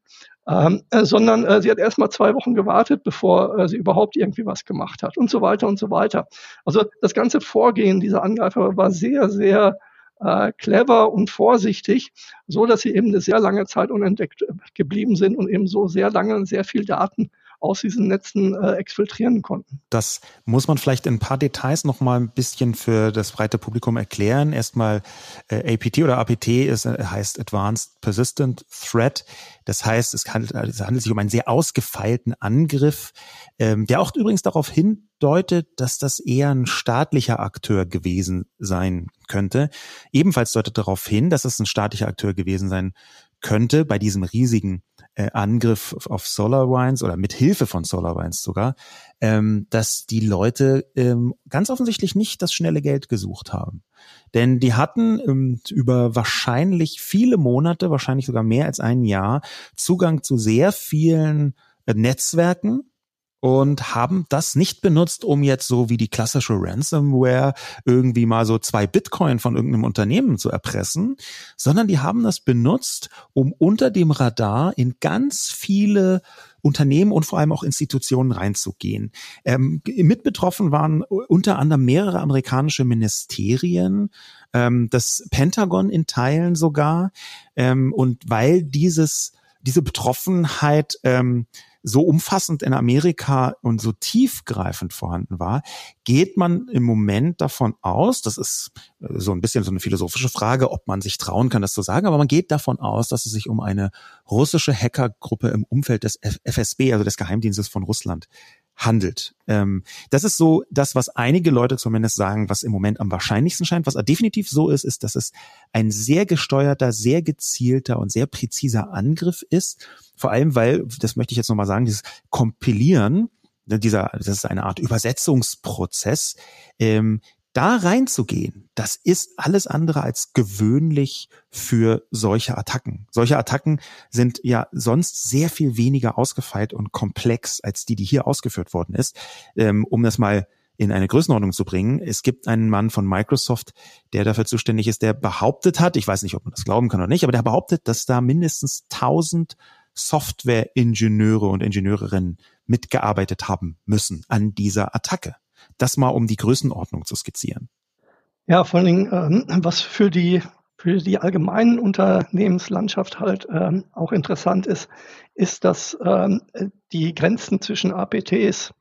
ähm, äh, sondern äh, sie hat erst mal zwei Wochen gewartet, bevor äh, sie überhaupt irgendwie was gemacht hat und so weiter und so weiter. Also das ganze Vorgehen dieser Angreifer war sehr, sehr clever und vorsichtig, so dass sie eben eine sehr lange Zeit unentdeckt geblieben sind und eben so sehr lange sehr viel Daten aus diesen Netzen äh, exfiltrieren konnten. Das muss man vielleicht in ein paar Details noch mal ein bisschen für das breite Publikum erklären. Erstmal äh, APT oder APT ist, äh, heißt Advanced Persistent Threat. Das heißt, es handelt, es handelt sich um einen sehr ausgefeilten Angriff, ähm, der auch übrigens darauf hindeutet, dass das eher ein staatlicher Akteur gewesen sein könnte. Ebenfalls deutet darauf hin, dass es ein staatlicher Akteur gewesen sein könnte bei diesem riesigen äh, Angriff auf SolarWinds oder mit Hilfe von SolarWinds sogar, ähm, dass die Leute ähm, ganz offensichtlich nicht das schnelle Geld gesucht haben. Denn die hatten ähm, über wahrscheinlich viele Monate, wahrscheinlich sogar mehr als ein Jahr, Zugang zu sehr vielen äh, Netzwerken, und haben das nicht benutzt, um jetzt so wie die klassische Ransomware irgendwie mal so zwei Bitcoin von irgendeinem Unternehmen zu erpressen, sondern die haben das benutzt, um unter dem Radar in ganz viele Unternehmen und vor allem auch Institutionen reinzugehen. Ähm, mit betroffen waren unter anderem mehrere amerikanische Ministerien, ähm, das Pentagon in Teilen sogar. Ähm, und weil dieses diese Betroffenheit ähm, so umfassend in Amerika und so tiefgreifend vorhanden war, geht man im Moment davon aus, das ist äh, so ein bisschen so eine philosophische Frage, ob man sich trauen kann, das zu sagen, aber man geht davon aus, dass es sich um eine russische Hackergruppe im Umfeld des FSB, also des Geheimdienstes von Russland, handelt. Ähm, das ist so das, was einige Leute zumindest sagen, was im Moment am wahrscheinlichsten scheint. Was definitiv so ist, ist, dass es ein sehr gesteuerter, sehr gezielter und sehr präziser Angriff ist. Vor allem, weil, das möchte ich jetzt nochmal sagen, dieses Kompilieren, ne, dieser, das ist eine Art Übersetzungsprozess, ähm, da reinzugehen, das ist alles andere als gewöhnlich für solche Attacken. Solche Attacken sind ja sonst sehr viel weniger ausgefeilt und komplex als die, die hier ausgeführt worden ist. Ähm, um das mal in eine Größenordnung zu bringen. Es gibt einen Mann von Microsoft, der dafür zuständig ist, der behauptet hat, ich weiß nicht, ob man das glauben kann oder nicht, aber der behauptet, dass da mindestens 1000 Software-Ingenieure und Ingenieurinnen mitgearbeitet haben müssen an dieser Attacke. Das mal um die Größenordnung zu skizzieren. Ja, vor allen Dingen, ähm, was für die für die allgemeinen Unternehmenslandschaft halt ähm, auch interessant ist, ist, dass ähm, die Grenzen zwischen APTs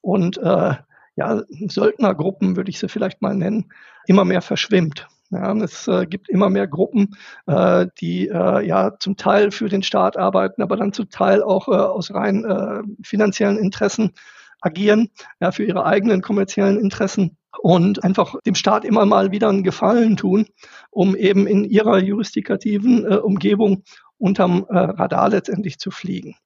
und äh, ja, Söldnergruppen, würde ich sie vielleicht mal nennen, immer mehr verschwimmt. Ja, es äh, gibt immer mehr Gruppen, äh, die äh, ja zum Teil für den Staat arbeiten, aber dann zum Teil auch äh, aus rein äh, finanziellen Interessen agieren, ja, für ihre eigenen kommerziellen Interessen und einfach dem Staat immer mal wieder einen Gefallen tun, um eben in ihrer jurisdikativen äh, Umgebung unterm äh, Radar letztendlich zu fliegen.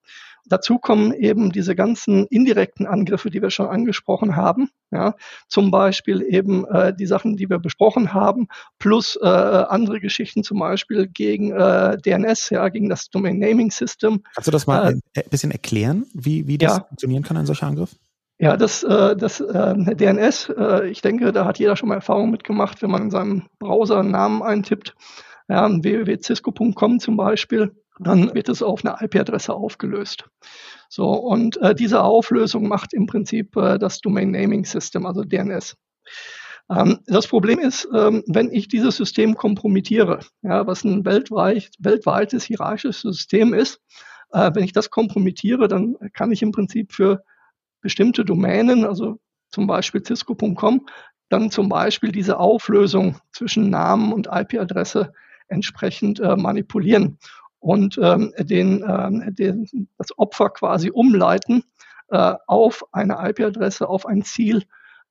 Dazu kommen eben diese ganzen indirekten Angriffe, die wir schon angesprochen haben. Ja, zum Beispiel eben äh, die Sachen, die wir besprochen haben, plus äh, andere Geschichten, zum Beispiel gegen äh, DNS, ja, gegen das Domain Naming System. Kannst du das mal äh, ein bisschen erklären, wie, wie das ja. funktionieren kann, ein solcher Angriff? Ja, das, äh, das äh, DNS, äh, ich denke, da hat jeder schon mal Erfahrung mitgemacht, wenn man in seinem Browser einen Namen eintippt, ja, www.cisco.com zum Beispiel, dann wird es auf eine IP-Adresse aufgelöst. So, und äh, diese Auflösung macht im Prinzip äh, das Domain Naming System, also DNS. Ähm, das Problem ist, ähm, wenn ich dieses System kompromittiere, ja, was ein weltweit, weltweites hierarchisches System ist, äh, wenn ich das kompromittiere, dann kann ich im Prinzip für bestimmte Domänen, also zum Beispiel cisco.com, dann zum Beispiel diese Auflösung zwischen Namen und IP-Adresse entsprechend äh, manipulieren und ähm, den, äh, den, das Opfer quasi umleiten äh, auf eine IP-Adresse, auf ein Ziel,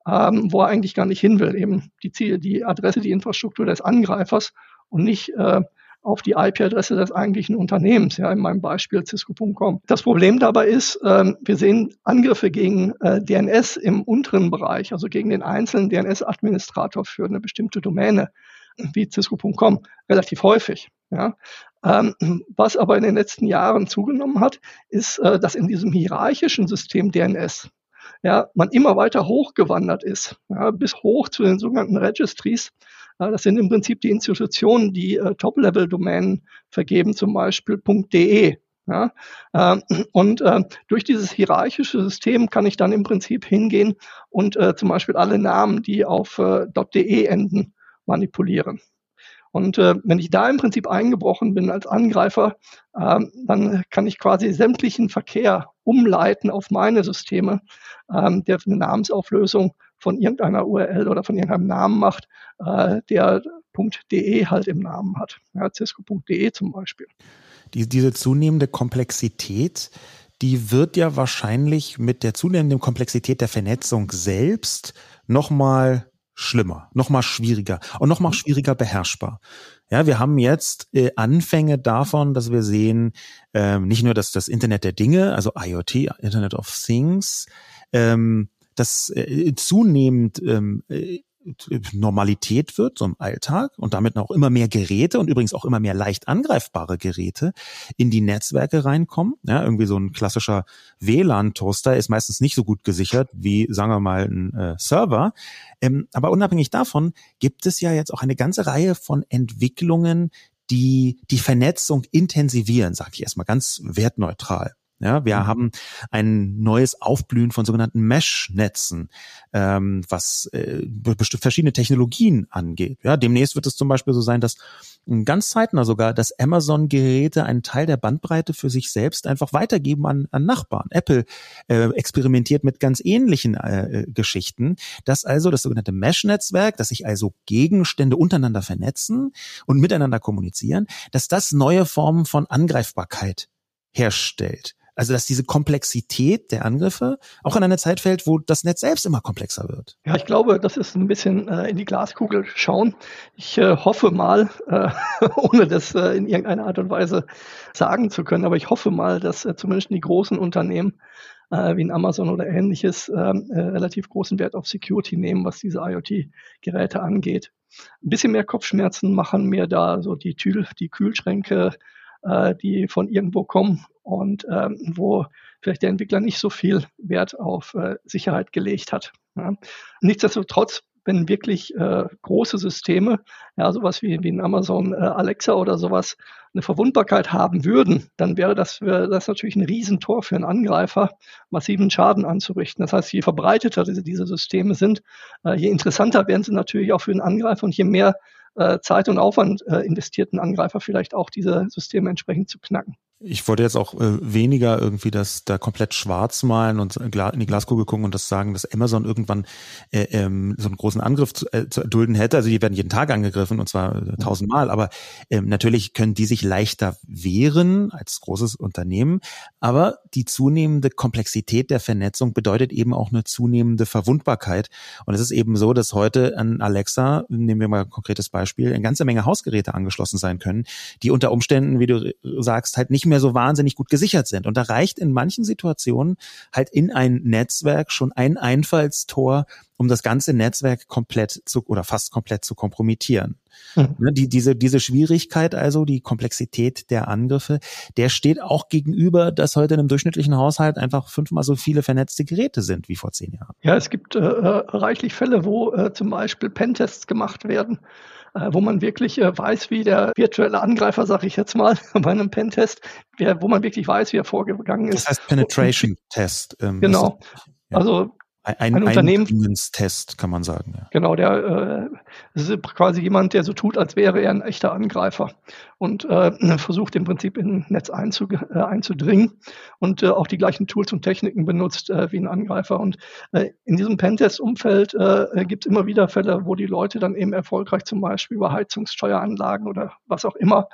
ähm, wo er eigentlich gar nicht hin will, eben die Ziel, die Adresse, die Infrastruktur des Angreifers und nicht äh, auf die IP-Adresse des eigentlichen Unternehmens, ja, in meinem Beispiel Cisco.com. Das Problem dabei ist, ähm, wir sehen Angriffe gegen äh, DNS im unteren Bereich, also gegen den einzelnen DNS-Administrator für eine bestimmte Domäne, wie Cisco.com, relativ häufig. Ja. Ähm, was aber in den letzten Jahren zugenommen hat, ist, äh, dass in diesem hierarchischen System DNS ja, man immer weiter hochgewandert ist, ja, bis hoch zu den sogenannten Registries, das sind im Prinzip die Institutionen, die äh, Top-Level-Domänen vergeben, zum Beispiel .de. Ja, äh, und äh, durch dieses hierarchische System kann ich dann im Prinzip hingehen und äh, zum Beispiel alle Namen, die auf äh, .de enden, manipulieren. Und äh, wenn ich da im Prinzip eingebrochen bin als Angreifer, äh, dann kann ich quasi sämtlichen Verkehr umleiten auf meine Systeme, äh, der eine Namensauflösung von irgendeiner URL oder von irgendeinem Namen macht, äh, der .de halt im Namen hat. Ja, Cisco.de zum Beispiel. Die, diese zunehmende Komplexität, die wird ja wahrscheinlich mit der zunehmenden Komplexität der Vernetzung selbst nochmal schlimmer, nochmal schwieriger und nochmal mhm. schwieriger beherrschbar. Ja, wir haben jetzt äh, Anfänge davon, dass wir sehen, ähm, nicht nur, dass das Internet der Dinge, also IoT, Internet of Things, ähm, das äh, zunehmend ähm, äh, Normalität wird, so im Alltag und damit auch immer mehr Geräte und übrigens auch immer mehr leicht angreifbare Geräte in die Netzwerke reinkommen. Ja, irgendwie so ein klassischer WLAN-Toaster ist meistens nicht so gut gesichert wie, sagen wir mal, ein äh, Server. Ähm, aber unabhängig davon gibt es ja jetzt auch eine ganze Reihe von Entwicklungen, die die Vernetzung intensivieren, sage ich erstmal ganz wertneutral. Ja, wir mhm. haben ein neues Aufblühen von sogenannten Mesh-Netzen, ähm, was äh, verschiedene Technologien angeht. Ja, demnächst wird es zum Beispiel so sein, dass ganz zeitnah sogar, dass Amazon-Geräte einen Teil der Bandbreite für sich selbst einfach weitergeben an, an Nachbarn. Apple äh, experimentiert mit ganz ähnlichen äh, Geschichten, dass also das sogenannte Mesh-Netzwerk, dass sich also Gegenstände untereinander vernetzen und miteinander kommunizieren, dass das neue Formen von Angreifbarkeit herstellt Also dass diese Komplexität der Angriffe auch in eine Zeit fällt, wo das Netz selbst immer komplexer wird. Ja, ich glaube, das ist ein bisschen äh, in die Glaskugel schauen. Ich äh, hoffe mal, äh, <laughs> ohne das äh, in irgendeiner Art und Weise sagen zu können, aber ich hoffe mal, dass äh, zumindest die großen Unternehmen äh, wie ein Amazon oder ähnliches ähm, äh, relativ großen Wert auf Security nehmen, was diese IoT-Geräte angeht. Ein bisschen mehr Kopfschmerzen machen mir da so die, Tül die Kühlschränke, äh, die von irgendwo kommen und ähm, wo vielleicht der Entwickler nicht so viel Wert auf äh, Sicherheit gelegt hat. Ja. Nichtsdestotrotz wenn wirklich äh, große Systeme, ja, sowas wie, wie ein Amazon äh, Alexa oder sowas, eine Verwundbarkeit haben würden, dann wäre das, wäre das natürlich ein Riesentor für einen Angreifer, massiven Schaden anzurichten. Das heißt, je verbreiteter diese, diese Systeme sind, äh, je interessanter werden sie natürlich auch für den Angreifer und je mehr Zeit und Aufwand äh, investierten Angreifer vielleicht auch diese Systeme entsprechend zu knacken ich wollte jetzt auch äh, weniger irgendwie das da komplett schwarz malen und in die Glaskugel gucken und das sagen, dass Amazon irgendwann äh, ähm, so einen großen Angriff zu, äh, zu erdulden hätte. Also die werden jeden Tag angegriffen und zwar äh, tausendmal. Aber ähm, natürlich können die sich leichter wehren als großes Unternehmen. Aber die zunehmende Komplexität der Vernetzung bedeutet eben auch eine zunehmende Verwundbarkeit. Und es ist eben so, dass heute an Alexa, nehmen wir mal ein konkretes Beispiel, eine ganze Menge Hausgeräte angeschlossen sein können, die unter Umständen, wie du sagst, halt nicht mehr mehr so wahnsinnig gut gesichert sind. Und da reicht in manchen Situationen halt in ein Netzwerk schon ein Einfallstor, um das ganze Netzwerk komplett zu oder fast komplett zu kompromittieren. Mhm. Die, diese, diese Schwierigkeit also, die Komplexität der Angriffe, der steht auch gegenüber, dass heute in einem durchschnittlichen Haushalt einfach fünfmal so viele vernetzte Geräte sind wie vor zehn Jahren. Ja, es gibt äh, äh reichlich Fälle, wo äh, zum Beispiel Pentests gemacht werden wo man wirklich äh, weiß, wie der virtuelle Angreifer, sage ich jetzt mal, <laughs> bei einem Pentest, wo man wirklich weiß, wie er vorgegangen ist. Das heißt Penetration Test. Ähm, genau. Also ein, ein, ein Unternehmenstest, kann man sagen. Ja. Genau, der äh, ist quasi jemand, der so tut, als wäre er ein echter Angreifer und äh, versucht im Prinzip in ein Netz einzu, äh, einzudringen und äh, auch die gleichen Tools und Techniken benutzt äh, wie ein Angreifer. Und äh, in diesem Pentest-Umfeld äh, gibt es immer wieder Fälle, wo die Leute dann eben erfolgreich zum Beispiel über Heizungssteueranlagen oder was auch immer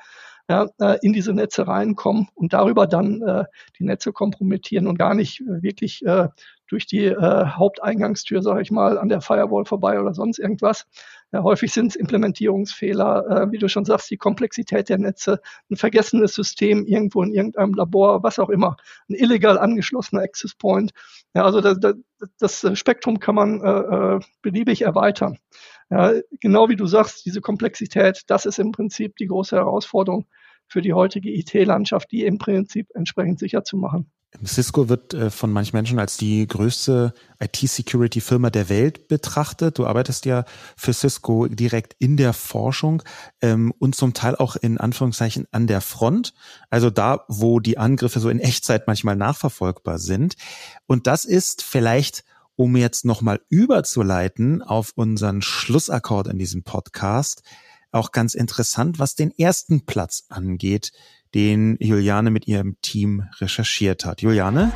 ja, äh, in diese Netze reinkommen und darüber dann äh, die Netze kompromittieren und gar nicht wirklich äh, durch die äh, Haupteingangstür, sage ich mal, an der Firewall vorbei oder sonst irgendwas. Ja, häufig sind es Implementierungsfehler, äh, wie du schon sagst, die Komplexität der Netze, ein vergessenes System irgendwo in irgendeinem Labor, was auch immer, ein illegal angeschlossener Access Point. Ja, also das, das, das Spektrum kann man äh, äh, beliebig erweitern. Ja, genau wie du sagst, diese Komplexität, das ist im Prinzip die große Herausforderung für die heutige IT-Landschaft, die im Prinzip entsprechend sicher zu machen. Cisco wird äh, von manchen Menschen als die größte IT-Security-Firma der Welt betrachtet. Du arbeitest ja für Cisco direkt in der Forschung ähm, und zum Teil auch in Anführungszeichen an der Front, also da, wo die Angriffe so in Echtzeit manchmal nachverfolgbar sind. Und das ist vielleicht, um jetzt nochmal überzuleiten auf unseren Schlussakkord in diesem Podcast, auch ganz interessant, was den ersten Platz angeht den Juliane mit ihrem Team recherchiert hat. Juliane?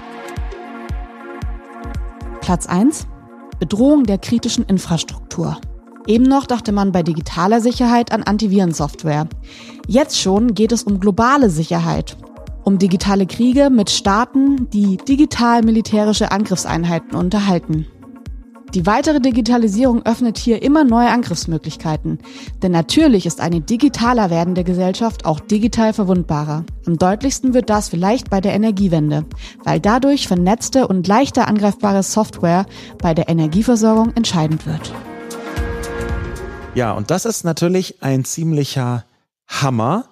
Platz 1. Bedrohung der kritischen Infrastruktur. Eben noch dachte man bei digitaler Sicherheit an Antivirensoftware. Jetzt schon geht es um globale Sicherheit. Um digitale Kriege mit Staaten, die digital-militärische Angriffseinheiten unterhalten. Die weitere Digitalisierung öffnet hier immer neue Angriffsmöglichkeiten. Denn natürlich ist eine digitaler werdende Gesellschaft auch digital verwundbarer. Am deutlichsten wird das vielleicht bei der Energiewende, weil dadurch vernetzte und leichter angreifbare Software bei der Energieversorgung entscheidend wird. Ja, und das ist natürlich ein ziemlicher Hammer,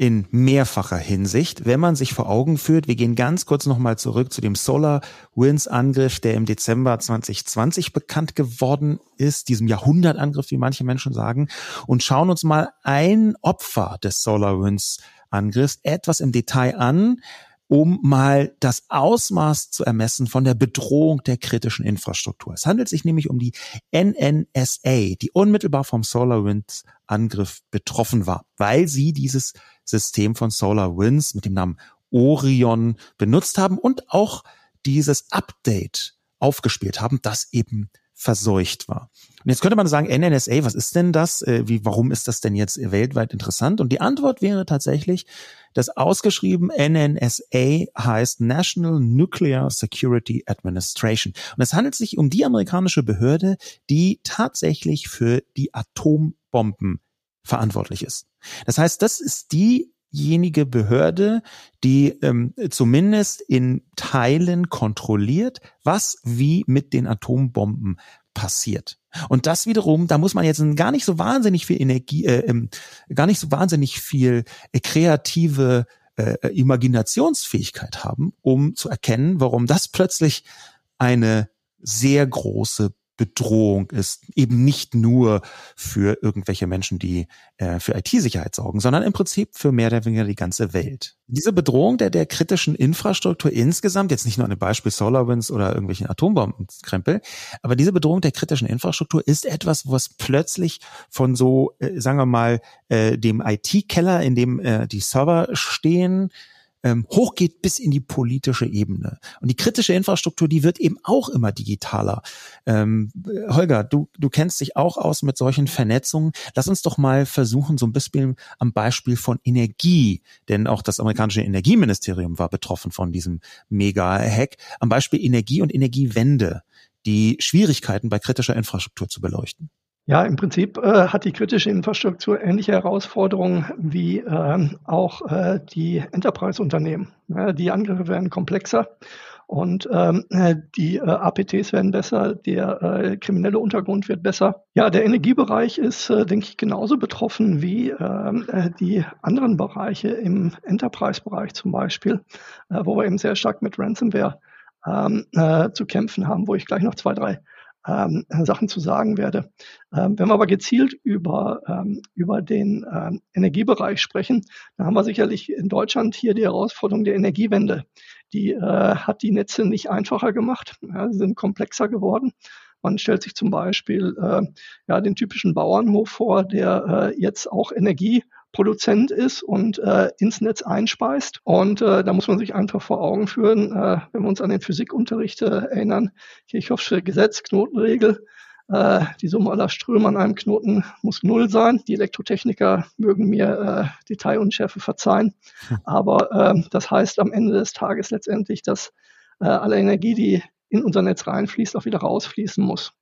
in mehrfacher Hinsicht, wenn man sich vor Augen führt, wir gehen ganz kurz nochmal zurück zu dem Solar Winds Angriff, der im Dezember 2020 bekannt geworden ist, diesem Jahrhundertangriff, wie manche Menschen sagen, und schauen uns mal ein Opfer des Solar Winds Angriffs etwas im Detail an, um mal das Ausmaß zu ermessen von der Bedrohung der kritischen Infrastruktur. Es handelt sich nämlich um die NNSA, die unmittelbar vom SolarWinds Angriff betroffen war, weil sie dieses System von SolarWinds mit dem Namen Orion benutzt haben und auch dieses Update aufgespielt haben, das eben verseucht war. Und jetzt könnte man sagen, NNSA, was ist denn das? Äh, wie, warum ist das denn jetzt weltweit interessant? Und die Antwort wäre tatsächlich, dass ausgeschrieben NNSA heißt National Nuclear Security Administration. Und es handelt sich um die amerikanische Behörde, die tatsächlich für die Atombomben verantwortlich ist. Das heißt, das ist diejenige Behörde, die ähm, zumindest in Teilen kontrolliert, was wie mit den Atombomben passiert. Und das wiederum, da muss man jetzt gar nicht so wahnsinnig viel Energie, äh, ähm, gar nicht so wahnsinnig viel äh, kreative äh, Imaginationsfähigkeit haben, um zu erkennen, warum das plötzlich eine sehr große Bedrohung ist, eben nicht nur für irgendwelche Menschen, die äh, für IT-Sicherheit sorgen, sondern im Prinzip für mehr oder weniger die ganze Welt. Diese Bedrohung der, der kritischen Infrastruktur insgesamt, jetzt nicht nur ein Beispiel SolarWinds oder irgendwelchen Atombombenkrempel, aber diese Bedrohung der kritischen Infrastruktur ist etwas, was plötzlich von so, äh, sagen wir mal, äh, dem IT-Keller, in dem äh, die Server stehen, ähm, hochgeht bis in die politische Ebene. Und die kritische Infrastruktur, die wird eben auch immer digitaler. Ähm, Holger, du, du kennst dich auch aus mit solchen Vernetzungen. Lass uns doch mal versuchen, so ein bisschen am Beispiel von Energie, denn auch das amerikanische Energieministerium war betroffen von diesem Mega-Hack, am Beispiel Energie und Energiewende die Schwierigkeiten bei kritischer Infrastruktur zu beleuchten. Ja, im Prinzip äh, hat die kritische Infrastruktur ähnliche Herausforderungen wie äh, auch äh, die Enterprise-Unternehmen. Ja, die Angriffe werden komplexer und ähm, die äh, APTs werden besser, der äh, kriminelle Untergrund wird besser. Ja, der Energiebereich ist, äh, denke ich, genauso betroffen wie ähm, äh, die anderen Bereiche im Enterprise-Bereich zum Beispiel, äh, wo wir eben sehr stark mit Ransomware ähm, äh, zu kämpfen haben, wo ich gleich noch zwei, drei ähm, Sachen zu sagen werde. Ähm, wenn wir aber gezielt über, ähm, über den ähm, Energiebereich sprechen, dann haben wir sicherlich in Deutschland hier die Herausforderung der Energiewende. Die äh, hat die Netze nicht einfacher gemacht, ja, sie sind komplexer geworden. Man stellt sich zum Beispiel äh, ja, den typischen Bauernhof vor, der äh, jetzt auch Energie Produzent ist und äh, ins Netz einspeist. Und äh, da muss man sich einfach vor Augen führen, äh, wenn wir uns an den Physikunterricht äh, erinnern, Kirchhoffsche Gesetz, Knotenregel, äh, die Summe aller Ströme an einem Knoten muss null sein. Die Elektrotechniker mögen mir äh, Detailunschärfe verzeihen. <laughs> Aber äh, das heißt am Ende des Tages letztendlich, dass äh, alle Energie, die in unser Netz reinfließt, auch wieder rausfließen muss.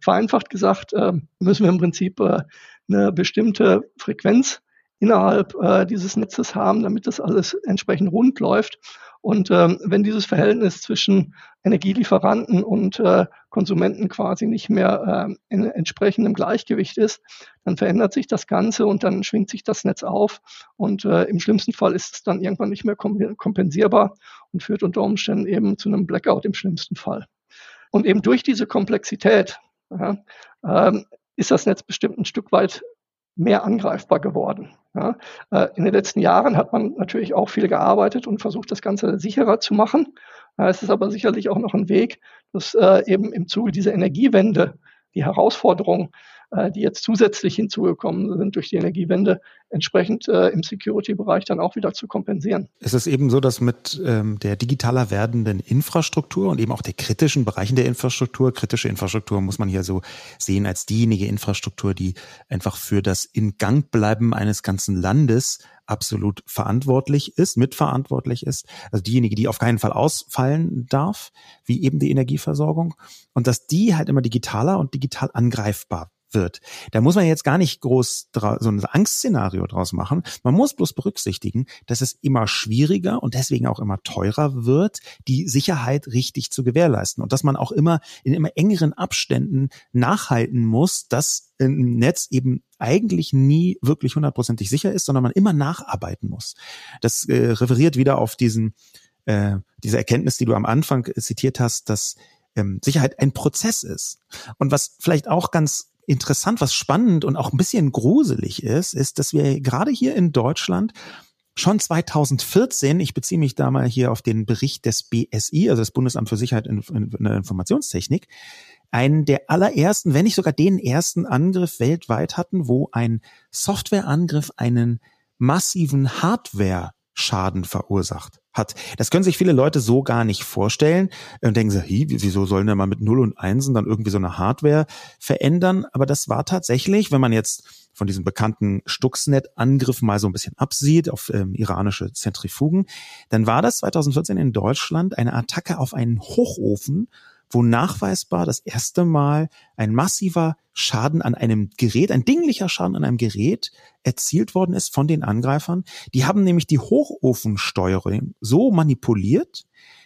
Vereinfacht gesagt, äh, müssen wir im Prinzip äh, eine bestimmte Frequenz innerhalb äh, dieses Netzes haben, damit das alles entsprechend rund läuft. Und ähm, wenn dieses Verhältnis zwischen Energielieferanten und äh, Konsumenten quasi nicht mehr äh, in entsprechendem Gleichgewicht ist, dann verändert sich das Ganze und dann schwingt sich das Netz auf. Und äh, im schlimmsten Fall ist es dann irgendwann nicht mehr kompensierbar und führt unter Umständen eben zu einem Blackout im schlimmsten Fall. Und eben durch diese Komplexität ja, ähm, ist das Netz bestimmt ein Stück weit mehr angreifbar geworden. Ja, äh, in den letzten Jahren hat man natürlich auch viel gearbeitet und versucht, das Ganze sicherer zu machen. Es ist aber sicherlich auch noch ein Weg, dass äh, eben im Zuge dieser Energiewende die Herausforderung äh, die jetzt zusätzlich hinzugekommen sind durch die Energiewende, entsprechend äh, im Security-Bereich dann auch wieder zu kompensieren. Es ist eben so, dass mit ähm, der digitaler werdenden Infrastruktur und eben auch der kritischen Bereichen der Infrastruktur, kritische Infrastruktur muss man hier so sehen als diejenige Infrastruktur, die einfach für das Ingangbleiben eines ganzen Landes absolut verantwortlich ist, mitverantwortlich ist, also diejenige, die auf keinen Fall ausfallen darf, wie eben die Energieversorgung und dass die halt immer digitaler und digital angreifbar wird. Da muss man jetzt gar nicht groß so ein Angstszenario draus machen. Man muss bloß berücksichtigen, dass es immer schwieriger und deswegen auch immer teurer wird, die Sicherheit richtig zu gewährleisten und dass man auch immer in immer engeren Abständen nachhalten muss, dass im Netz eben eigentlich nie wirklich hundertprozentig sicher ist, sondern man immer nacharbeiten muss. Das äh, referiert wieder auf diesen äh, diese Erkenntnis, die du am Anfang zitiert hast, dass ähm, Sicherheit ein Prozess ist. Und was vielleicht auch ganz interessant, was spannend und auch ein bisschen gruselig ist, ist, dass wir gerade hier in Deutschland schon 2014, ich beziehe mich da mal hier auf den Bericht des BSI, also das Bundesamt für Sicherheit in, in, der Informationstechnik, einen der allerersten, wenn nicht sogar den ersten Angriff weltweit hatten, wo ein Softwareangriff einen massiven Hardware-Schaden verursacht. Hat. Das können sich viele Leute so gar nicht vorstellen und denken sie, hey, wieso sollen denn mal mit Null und Einsen dann irgendwie so eine Hardware verändern? Aber das war tatsächlich, wenn man jetzt von diesem bekannten Stuxnet-Angriff mal so ein bisschen absieht auf ähm, iranische Zentrifugen, dann war das 2014 in Deutschland eine Attacke auf einen Hochofen, wo nachweisbar das erste Mal ein massiver Schaden an einem Gerät, ein dinglicher Schaden an einem Gerät erzielt worden ist von den Angreifern. Die haben nämlich die Hochofensteuerung so manipuliert,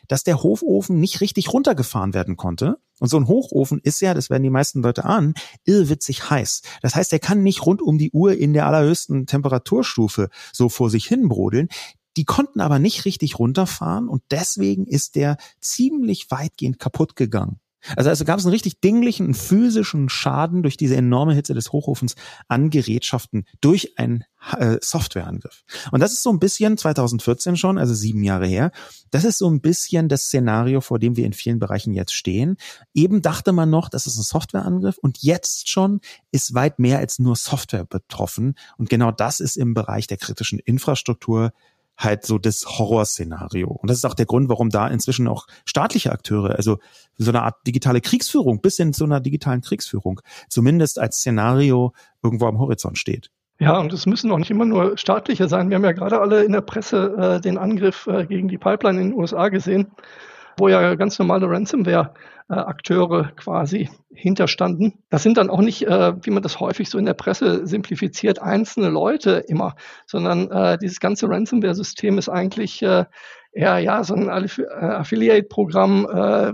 dass der Hochofen nicht richtig runtergefahren werden konnte. Und so ein Hochofen ist ja, das werden die meisten Leute ahnen, irrwitzig heiß. Das heißt, er kann nicht rund um die Uhr in der allerhöchsten Temperaturstufe so vor sich hin brodeln. Die konnten aber nicht richtig runterfahren und deswegen ist der ziemlich weitgehend kaputt gegangen. Also, also gab es einen richtig dinglichen, physischen Schaden durch diese enorme Hitze des Hochofens an Gerätschaften durch einen äh, Softwareangriff. Und das ist so ein bisschen 2014 schon, also sieben Jahre her. Das ist so ein bisschen das Szenario, vor dem wir in vielen Bereichen jetzt stehen. Eben dachte man noch, das ist ein Softwareangriff und jetzt schon ist weit mehr als nur Software betroffen. Und genau das ist im Bereich der kritischen Infrastruktur halt so das Horrorszenario. Und das ist auch der Grund, warum da inzwischen auch staatliche Akteure, also so eine Art digitale Kriegsführung bis hin zu einer digitalen Kriegsführung, zumindest als Szenario irgendwo am Horizont steht. Ja, und es müssen auch nicht immer nur staatliche sein. Wir haben ja gerade alle in der Presse äh, den Angriff äh, gegen die Pipeline in den USA gesehen, wo ja ganz normale Ransomware äh, Akteure quasi hinterstanden. Das sind dann auch nicht, äh, wie man das häufig so in der Presse simplifiziert, einzelne Leute immer, sondern äh, dieses ganze Ransomware-System ist eigentlich äh, eher ja so ein Affiliate-Programm,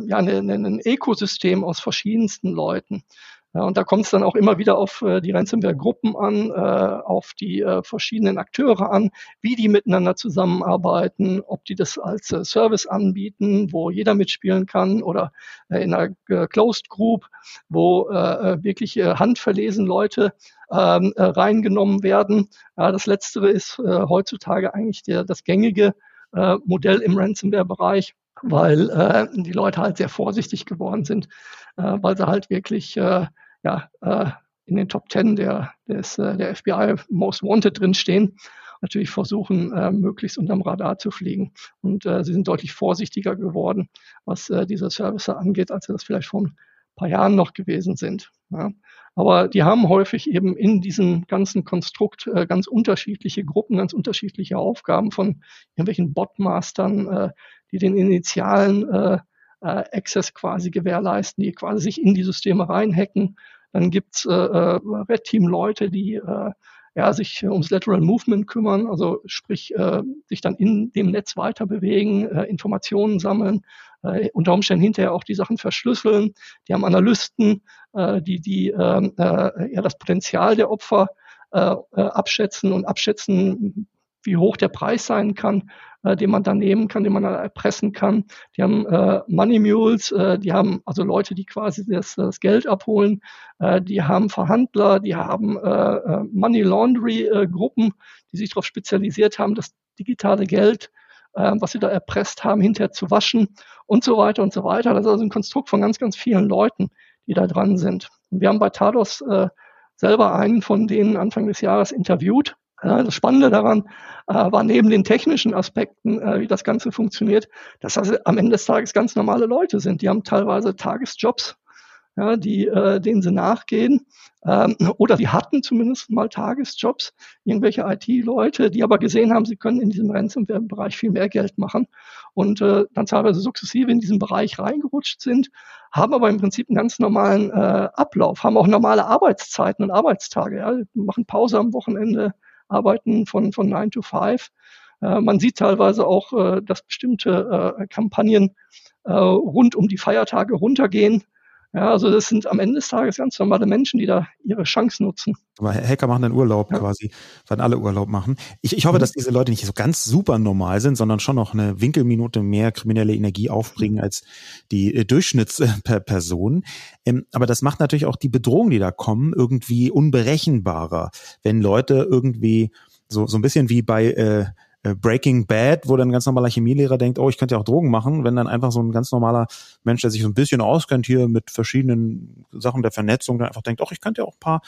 ja ein, ein Ökosystem aus verschiedensten Leuten. Ja, und da kommt es dann auch immer wieder auf äh, die Ransomware-Gruppen an, äh, auf die äh, verschiedenen Akteure an, wie die miteinander zusammenarbeiten, ob die das als äh, Service anbieten, wo jeder mitspielen kann oder äh, in einer äh, Closed Group, wo äh, wirklich handverlesen Leute ähm, äh, reingenommen werden. Ja, das Letztere ist äh, heutzutage eigentlich der, das gängige äh, Modell im Ransomware-Bereich weil äh, die Leute halt sehr vorsichtig geworden sind, äh, weil sie halt wirklich äh, ja, äh, in den Top Ten der, des, äh, der FBI Most Wanted drinstehen, natürlich versuchen, äh, möglichst unterm Radar zu fliegen. Und äh, sie sind deutlich vorsichtiger geworden, was äh, diese Services angeht, als sie das vielleicht vor ein paar Jahren noch gewesen sind. Ja. Aber die haben häufig eben in diesem ganzen Konstrukt äh, ganz unterschiedliche Gruppen, ganz unterschiedliche Aufgaben von irgendwelchen Botmastern, äh, die den initialen äh, äh, Access quasi gewährleisten, die quasi sich in die Systeme reinhacken. Dann gibt's äh, äh, Red Team Leute, die äh, ja, sich ums Lateral Movement kümmern, also sprich äh, sich dann in dem Netz weiter bewegen, äh, Informationen sammeln, äh, unter Umständen hinterher auch die Sachen verschlüsseln. Die haben Analysten, äh, die, die äh, äh, ja das Potenzial der Opfer äh, äh, abschätzen und abschätzen, wie hoch der Preis sein kann, äh, den man da nehmen kann, den man da erpressen kann. Die haben äh, Money Mules, äh, die haben also Leute, die quasi das, das Geld abholen. Äh, die haben Verhandler, die haben äh, äh Money Laundry äh, Gruppen, die sich darauf spezialisiert haben, das digitale Geld äh, was sie da erpresst haben, hinterher zu waschen und so weiter und so weiter. Das ist also ein Konstrukt von ganz, ganz vielen Leuten, die da dran sind. Und wir haben bei Tados äh, selber einen von denen Anfang des Jahres interviewt das Spannende daran äh, war neben den technischen Aspekten, äh, wie das Ganze funktioniert, dass das am Ende des Tages ganz normale Leute sind. Die haben teilweise Tagesjobs, ja, die, äh, denen sie nachgehen. Ähm, oder die hatten zumindest mal Tagesjobs, irgendwelche IT-Leute, die aber gesehen haben, sie können in diesem Ransomware-Bereich viel mehr Geld machen und äh, dann teilweise sukzessive in diesen Bereich reingerutscht sind, haben aber im Prinzip einen ganz normalen äh, Ablauf, haben auch normale Arbeitszeiten und Arbeitstage, ja, machen Pause am Wochenende, arbeiten von, von 9 to 5. Äh, man sieht teilweise auch, äh, dass bestimmte äh, Kampagnen äh, rund um die Feiertage runtergehen. Ja, also das sind am Ende des Tages ganz normale Menschen, die da ihre Chance nutzen. Aber Hacker machen dann Urlaub ja. quasi, wenn alle Urlaub machen. Ich, ich hoffe, mhm. dass diese Leute nicht so ganz super normal sind, sondern schon noch eine Winkelminute mehr kriminelle Energie aufbringen als die äh, Durchschnittsperson. Ähm, aber das macht natürlich auch die Bedrohungen, die da kommen, irgendwie unberechenbarer. Wenn Leute irgendwie so, so ein bisschen wie bei äh, äh, Breaking Bad, wo dann ein ganz normaler Chemielehrer denkt, oh, ich könnte ja auch Drogen machen, wenn dann einfach so ein ganz normaler Mensch, der sich so ein bisschen auskennt hier mit verschiedenen Sachen der Vernetzung, dann einfach denkt, oh, ich könnte ja auch ein paar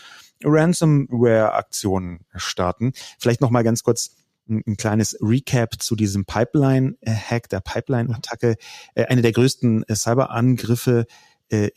Ransomware-Aktionen starten. Vielleicht noch mal ganz kurz ein, ein kleines Recap zu diesem Pipeline-Hack, der Pipeline-Attacke. Äh, eine der größten äh, Cyberangriffe äh,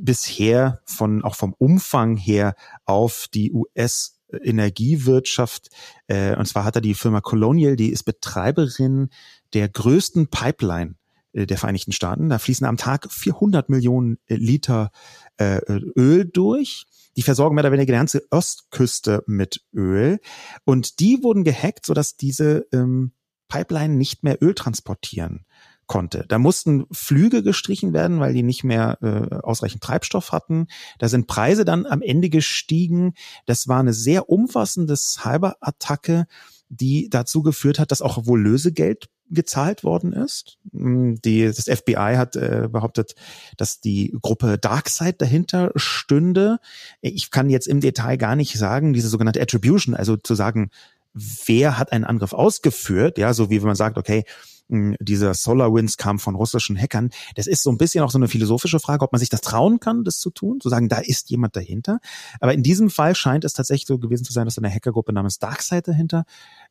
bisher von auch vom Umfang her auf die US Energiewirtschaft. Äh, und zwar hat er die Firma Colonial, die ist Betreiberin der größten Pipeline äh, der Vereinigten Staaten. Da fließen am Tag 400 Millionen äh, Liter äh, Öl durch. Die versorgen mehr oder weniger die ganze Ostküste mit Öl. Und die wurden gehackt, sodass diese ähm, Pipeline nicht mehr Öl transportieren konnte. Da mussten Flüge gestrichen werden, weil die nicht mehr äh, ausreichend Treibstoff hatten. Da sind Preise dann am Ende gestiegen. Das war eine sehr umfassende Cyberattacke, die dazu geführt hat, dass auch wohl Lösegeld gezahlt worden ist. Hm, die, das FBI hat äh, behauptet, dass die Gruppe Darkseid dahinter stünde. Ich kann jetzt im Detail gar nicht sagen, diese sogenannte Attribution, also zu sagen, wer hat einen Angriff ausgeführt, ja, so wie wenn man sagt, okay, dieser SolarWinds kam von russischen Hackern. Das ist so ein bisschen auch so eine philosophische Frage, ob man sich das trauen kann, das zu tun, zu sagen, da ist jemand dahinter. Aber in diesem Fall scheint es tatsächlich so gewesen zu sein, dass eine Hackergruppe namens Darkseid dahinter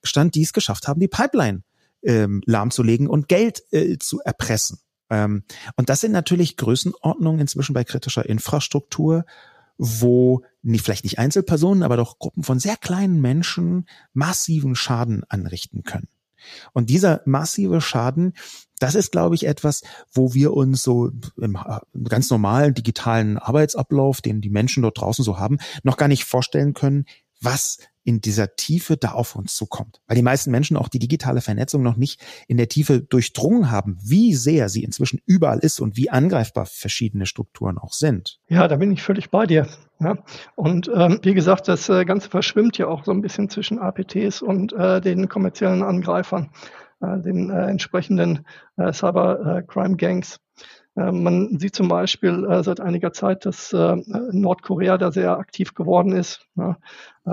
stand, die es geschafft haben, die Pipeline ähm, lahmzulegen und Geld äh, zu erpressen. Ähm, und das sind natürlich Größenordnungen inzwischen bei kritischer Infrastruktur, wo nicht, vielleicht nicht Einzelpersonen, aber doch Gruppen von sehr kleinen Menschen massiven Schaden anrichten können. Und dieser massive Schaden, das ist, glaube ich, etwas, wo wir uns so im ganz normalen digitalen Arbeitsablauf, den die Menschen dort draußen so haben, noch gar nicht vorstellen können, was in dieser Tiefe da auf uns zukommt. Weil die meisten Menschen auch die digitale Vernetzung noch nicht in der Tiefe durchdrungen haben, wie sehr sie inzwischen überall ist und wie angreifbar verschiedene Strukturen auch sind. Ja, da bin ich völlig bei dir. Ja. Und ähm, wie gesagt, das äh, Ganze verschwimmt ja auch so ein bisschen zwischen APTs und äh, den kommerziellen Angreifern, äh, den äh, entsprechenden äh, Cyber-Crime-Gangs. Äh, man sieht zum Beispiel äh, seit einiger Zeit, dass äh, Nordkorea da sehr aktiv geworden ist. wir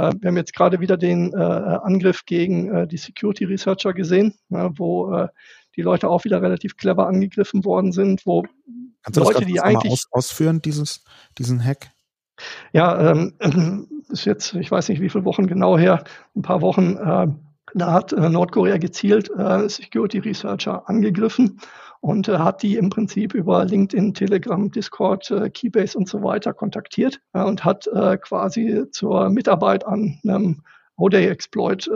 haben jetzt gerade wieder den Angriff gegen die Security Researcher gesehen, wo die Leute auch wieder relativ clever angegriffen worden sind, wo Kannst du Leute, das die eigentlich aus, ausführen, dieses, diesen Hack? Ja, ähm, <clears throat> ist jetzt, ich weiß nicht, wie viele Wochen genau her, ein paar Wochen, äh, da hat äh, Nordkorea gezielt äh, Security Researcher angegriffen und äh, hat die im Prinzip über LinkedIn, Telegram, Discord, äh, Keybase und so weiter kontaktiert äh, und hat äh, quasi zur Mitarbeit an einem O-Day-Exploit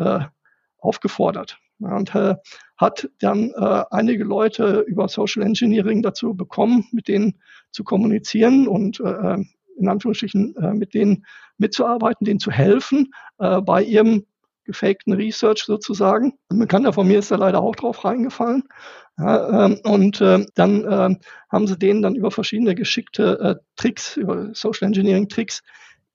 aufgefordert. Ja, und hat dann einige Leute über Social Engineering dazu bekommen, mit denen zu kommunizieren und in Anführungsstrichen mit denen mitzuarbeiten, denen zu helfen bei ihrem gefakten Research sozusagen. Ein Bekannter von mir ist da leider auch drauf reingefallen. Ja, ähm, und äh, dann äh, haben sie denen dann über verschiedene geschickte äh, Tricks, über Social Engineering Tricks,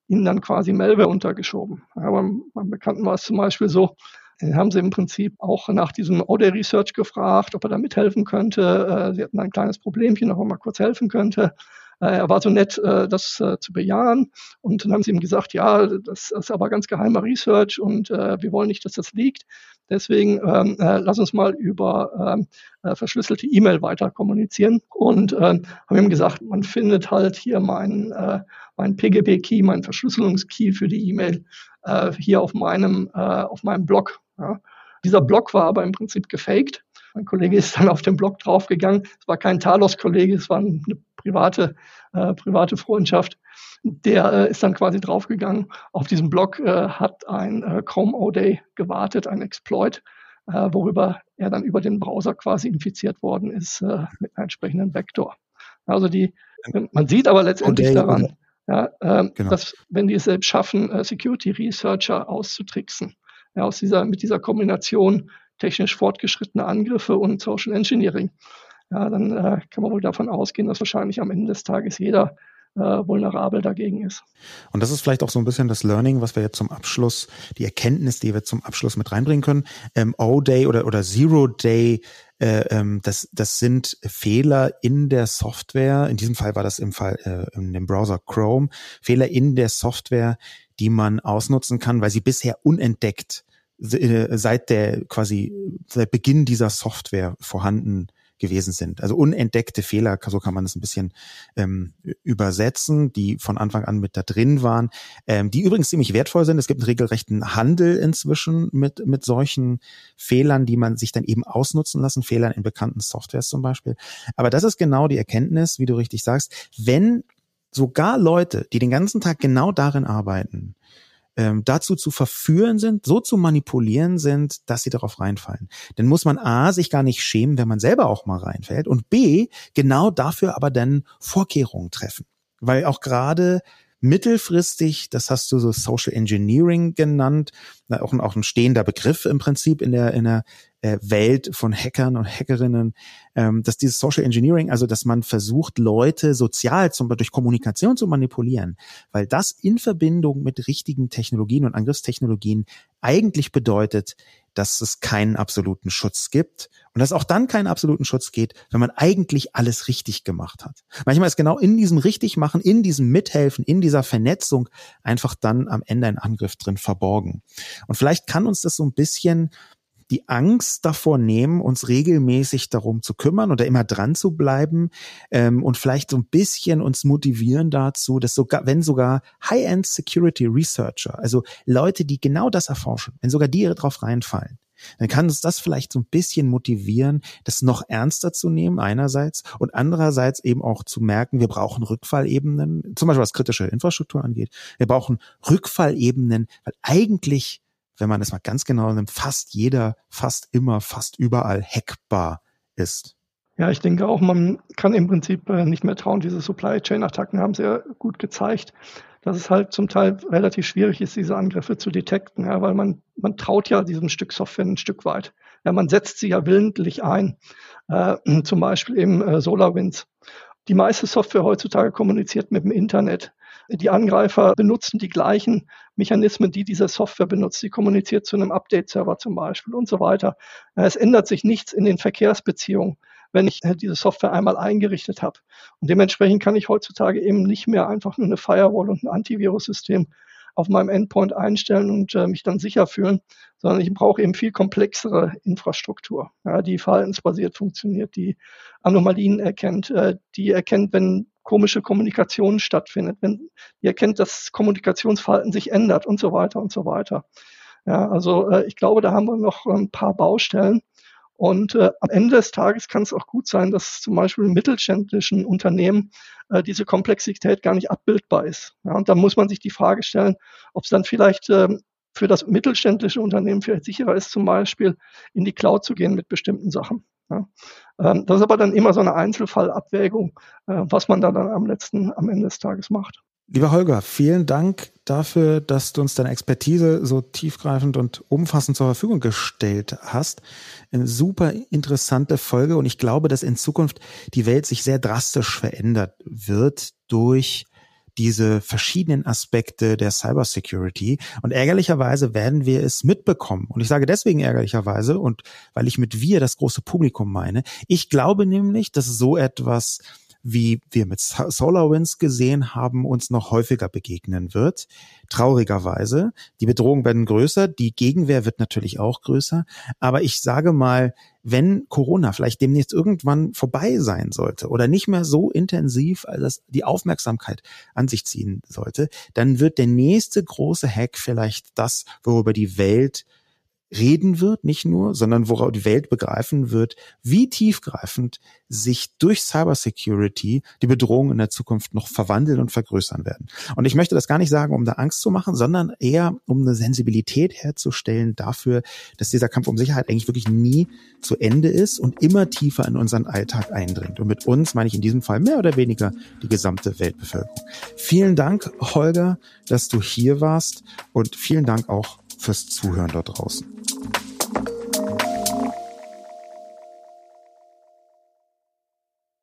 ihnen dann quasi Malware untergeschoben. Ja, beim, beim Bekannten war es zum Beispiel so, haben sie im Prinzip auch nach diesem Audio Research gefragt, ob er da mithelfen könnte. Äh, sie hatten ein kleines Problemchen, ob er mal kurz helfen könnte. Äh, er war so nett, äh, das äh, zu bejahen. Und dann haben sie ihm gesagt, ja, das ist aber ganz geheimer Research und wir wollen nicht, dass das liegt. Deswegen ähm, lass uns mal über ähm, verschlüsselte E-Mail weiter kommunizieren. Und ähm, haben ihm gesagt, man findet halt hier meinen mein PGP-Key, meinen Verschlüsselungskey für die E-Mail hier auf meinem, auf meinem Blog. Ja. Dieser Blog war aber im Prinzip gefaked. Mein Kollege ist dann auf den Blog draufgegangen. Es war kein Talos-Kollege, es war eine private, äh, private Freundschaft. Der äh, ist dann quasi draufgegangen. Auf diesem Blog äh, hat ein äh, Chrome O-Day gewartet, ein Exploit, äh, worüber er dann über den Browser quasi infiziert worden ist äh, mit einem entsprechenden Vektor. Also die, man sieht aber letztendlich daran, ja, äh, genau. dass wenn die es selbst schaffen, Security Researcher auszutricksen, ja, aus dieser, mit dieser Kombination technisch fortgeschrittene Angriffe und Social Engineering, ja, dann äh, kann man wohl davon ausgehen, dass wahrscheinlich am Ende des Tages jeder äh, vulnerabel dagegen ist. Und das ist vielleicht auch so ein bisschen das Learning, was wir jetzt zum Abschluss, die Erkenntnis, die wir zum Abschluss mit reinbringen können. Ähm, O-Day oder, oder Zero-Day, äh, ähm, das, das sind Fehler in der Software. In diesem Fall war das im Fall äh, in dem Browser Chrome. Fehler in der Software, die man ausnutzen kann, weil sie bisher unentdeckt seit der quasi seit Beginn dieser Software vorhanden gewesen sind. Also unentdeckte Fehler, so kann man das ein bisschen ähm, übersetzen, die von Anfang an mit da drin waren, ähm, die übrigens ziemlich wertvoll sind. Es gibt einen regelrechten Handel inzwischen mit, mit solchen Fehlern, die man sich dann eben ausnutzen lassen, Fehlern in bekannten Softwares zum Beispiel. Aber das ist genau die Erkenntnis, wie du richtig sagst, wenn sogar Leute, die den ganzen Tag genau darin arbeiten, ähm, dazu zu verführen sind, so zu manipulieren sind, dass sie darauf reinfallen. Dann muss man A, sich gar nicht schämen, wenn man selber auch mal reinfällt und B, genau dafür aber dann Vorkehrungen treffen. Weil auch gerade mittelfristig, das hast du so Social Engineering genannt, auch, auch ein stehender Begriff im Prinzip in der, in der äh, Welt von Hackern und Hackerinnen, ähm, dass dieses Social Engineering, also dass man versucht, Leute sozial zum Beispiel durch Kommunikation zu manipulieren, weil das in Verbindung mit richtigen Technologien und Angriffstechnologien eigentlich bedeutet, dass es keinen absoluten Schutz gibt und dass auch dann keinen absoluten Schutz geht, wenn man eigentlich alles richtig gemacht hat. Manchmal ist genau in diesem Richtigmachen, in diesem Mithelfen, in dieser Vernetzung einfach dann am Ende ein Angriff drin verborgen. Und vielleicht kann uns das so ein bisschen die Angst davor nehmen, uns regelmäßig darum zu kümmern oder immer dran zu bleiben ähm, und vielleicht so ein bisschen uns motivieren dazu, dass sogar, wenn sogar High-End Security Researcher, also Leute, die genau das erforschen, wenn sogar die darauf reinfallen, dann kann uns das vielleicht so ein bisschen motivieren, das noch ernster zu nehmen einerseits und andererseits eben auch zu merken, wir brauchen Rückfallebenen, zum Beispiel was kritische Infrastruktur angeht. Wir brauchen Rückfallebenen, weil eigentlich wenn man es mal ganz genau nimmt, fast jeder, fast immer, fast überall hackbar ist. Ja, ich denke auch, man kann im Prinzip äh, nicht mehr trauen. Diese Supply Chain Attacken haben sehr gut gezeigt, dass es halt zum Teil relativ schwierig ist, diese Angriffe zu detekten, ja, weil man, man traut ja diesem Stück Software ein Stück weit. Ja, man setzt sie ja willentlich ein, äh, <clears throat> zum Beispiel im äh, SolarWinds. Die meiste Software heutzutage kommuniziert mit dem Internet. Die Angreifer benutzen die gleichen Mechanismen, die diese Software benutzt. Sie kommuniziert zu einem Update-Server zum Beispiel und so weiter. Es ändert sich nichts in den Verkehrsbeziehungen, wenn ich äh, diese Software einmal eingerichtet habe. Und dementsprechend kann ich heutzutage eben nicht mehr einfach nur eine Firewall und ein Antivirus-System auf meinem Endpoint einstellen und äh, mich dann sicher fühlen, sondern ich brauche eben viel komplexere Infrastruktur, ja, die verhaltensbasiert funktioniert, die Anomalien erkennt, äh, die erkennt, wenn komische Kommunikation stattfindet, wenn ihr erkennt, dass Kommunikationsverhalten sich ändert und so weiter und so weiter. Ja, also äh, ich glaube, da haben wir noch ein paar Baustellen. Und äh, am Ende des Tages kann es auch gut sein, dass zum Beispiel in mittelständischen Unternehmen äh, diese Komplexität gar nicht abbildbar ist. Ja, und da muss man sich die Frage stellen, ob es dann vielleicht äh, für das mittelständische Unternehmen vielleicht sicherer ist, zum Beispiel in die Cloud zu gehen mit bestimmten Sachen. Ja. Ähm, das ist aber dann immer so eine Einzelfallabwägung, äh, was man da dann am letzten, am Ende des Tages macht. Lieber Holger, vielen Dank dafür, dass du uns deine Expertise so tiefgreifend und umfassend zur Verfügung gestellt hast. Eine super interessante Folge und ich glaube, dass in Zukunft die Welt sich sehr drastisch verändert wird durch diese verschiedenen Aspekte der Cybersecurity. Und ärgerlicherweise werden wir es mitbekommen. Und ich sage deswegen ärgerlicherweise und weil ich mit wir das große Publikum meine. Ich glaube nämlich, dass so etwas wie wir mit SolarWinds gesehen haben, uns noch häufiger begegnen wird. Traurigerweise. Die Bedrohungen werden größer, die Gegenwehr wird natürlich auch größer. Aber ich sage mal, wenn Corona vielleicht demnächst irgendwann vorbei sein sollte oder nicht mehr so intensiv, als die Aufmerksamkeit an sich ziehen sollte, dann wird der nächste große Hack vielleicht das, worüber die Welt reden wird, nicht nur, sondern worauf die Welt begreifen wird, wie tiefgreifend sich durch Cybersecurity die Bedrohungen in der Zukunft noch verwandeln und vergrößern werden. Und ich möchte das gar nicht sagen, um da Angst zu machen, sondern eher um eine Sensibilität herzustellen dafür, dass dieser Kampf um Sicherheit eigentlich wirklich nie zu Ende ist und immer tiefer in unseren Alltag eindringt. Und mit uns meine ich in diesem Fall mehr oder weniger die gesamte Weltbevölkerung. Vielen Dank, Holger, dass du hier warst und vielen Dank auch fürs Zuhören da draußen.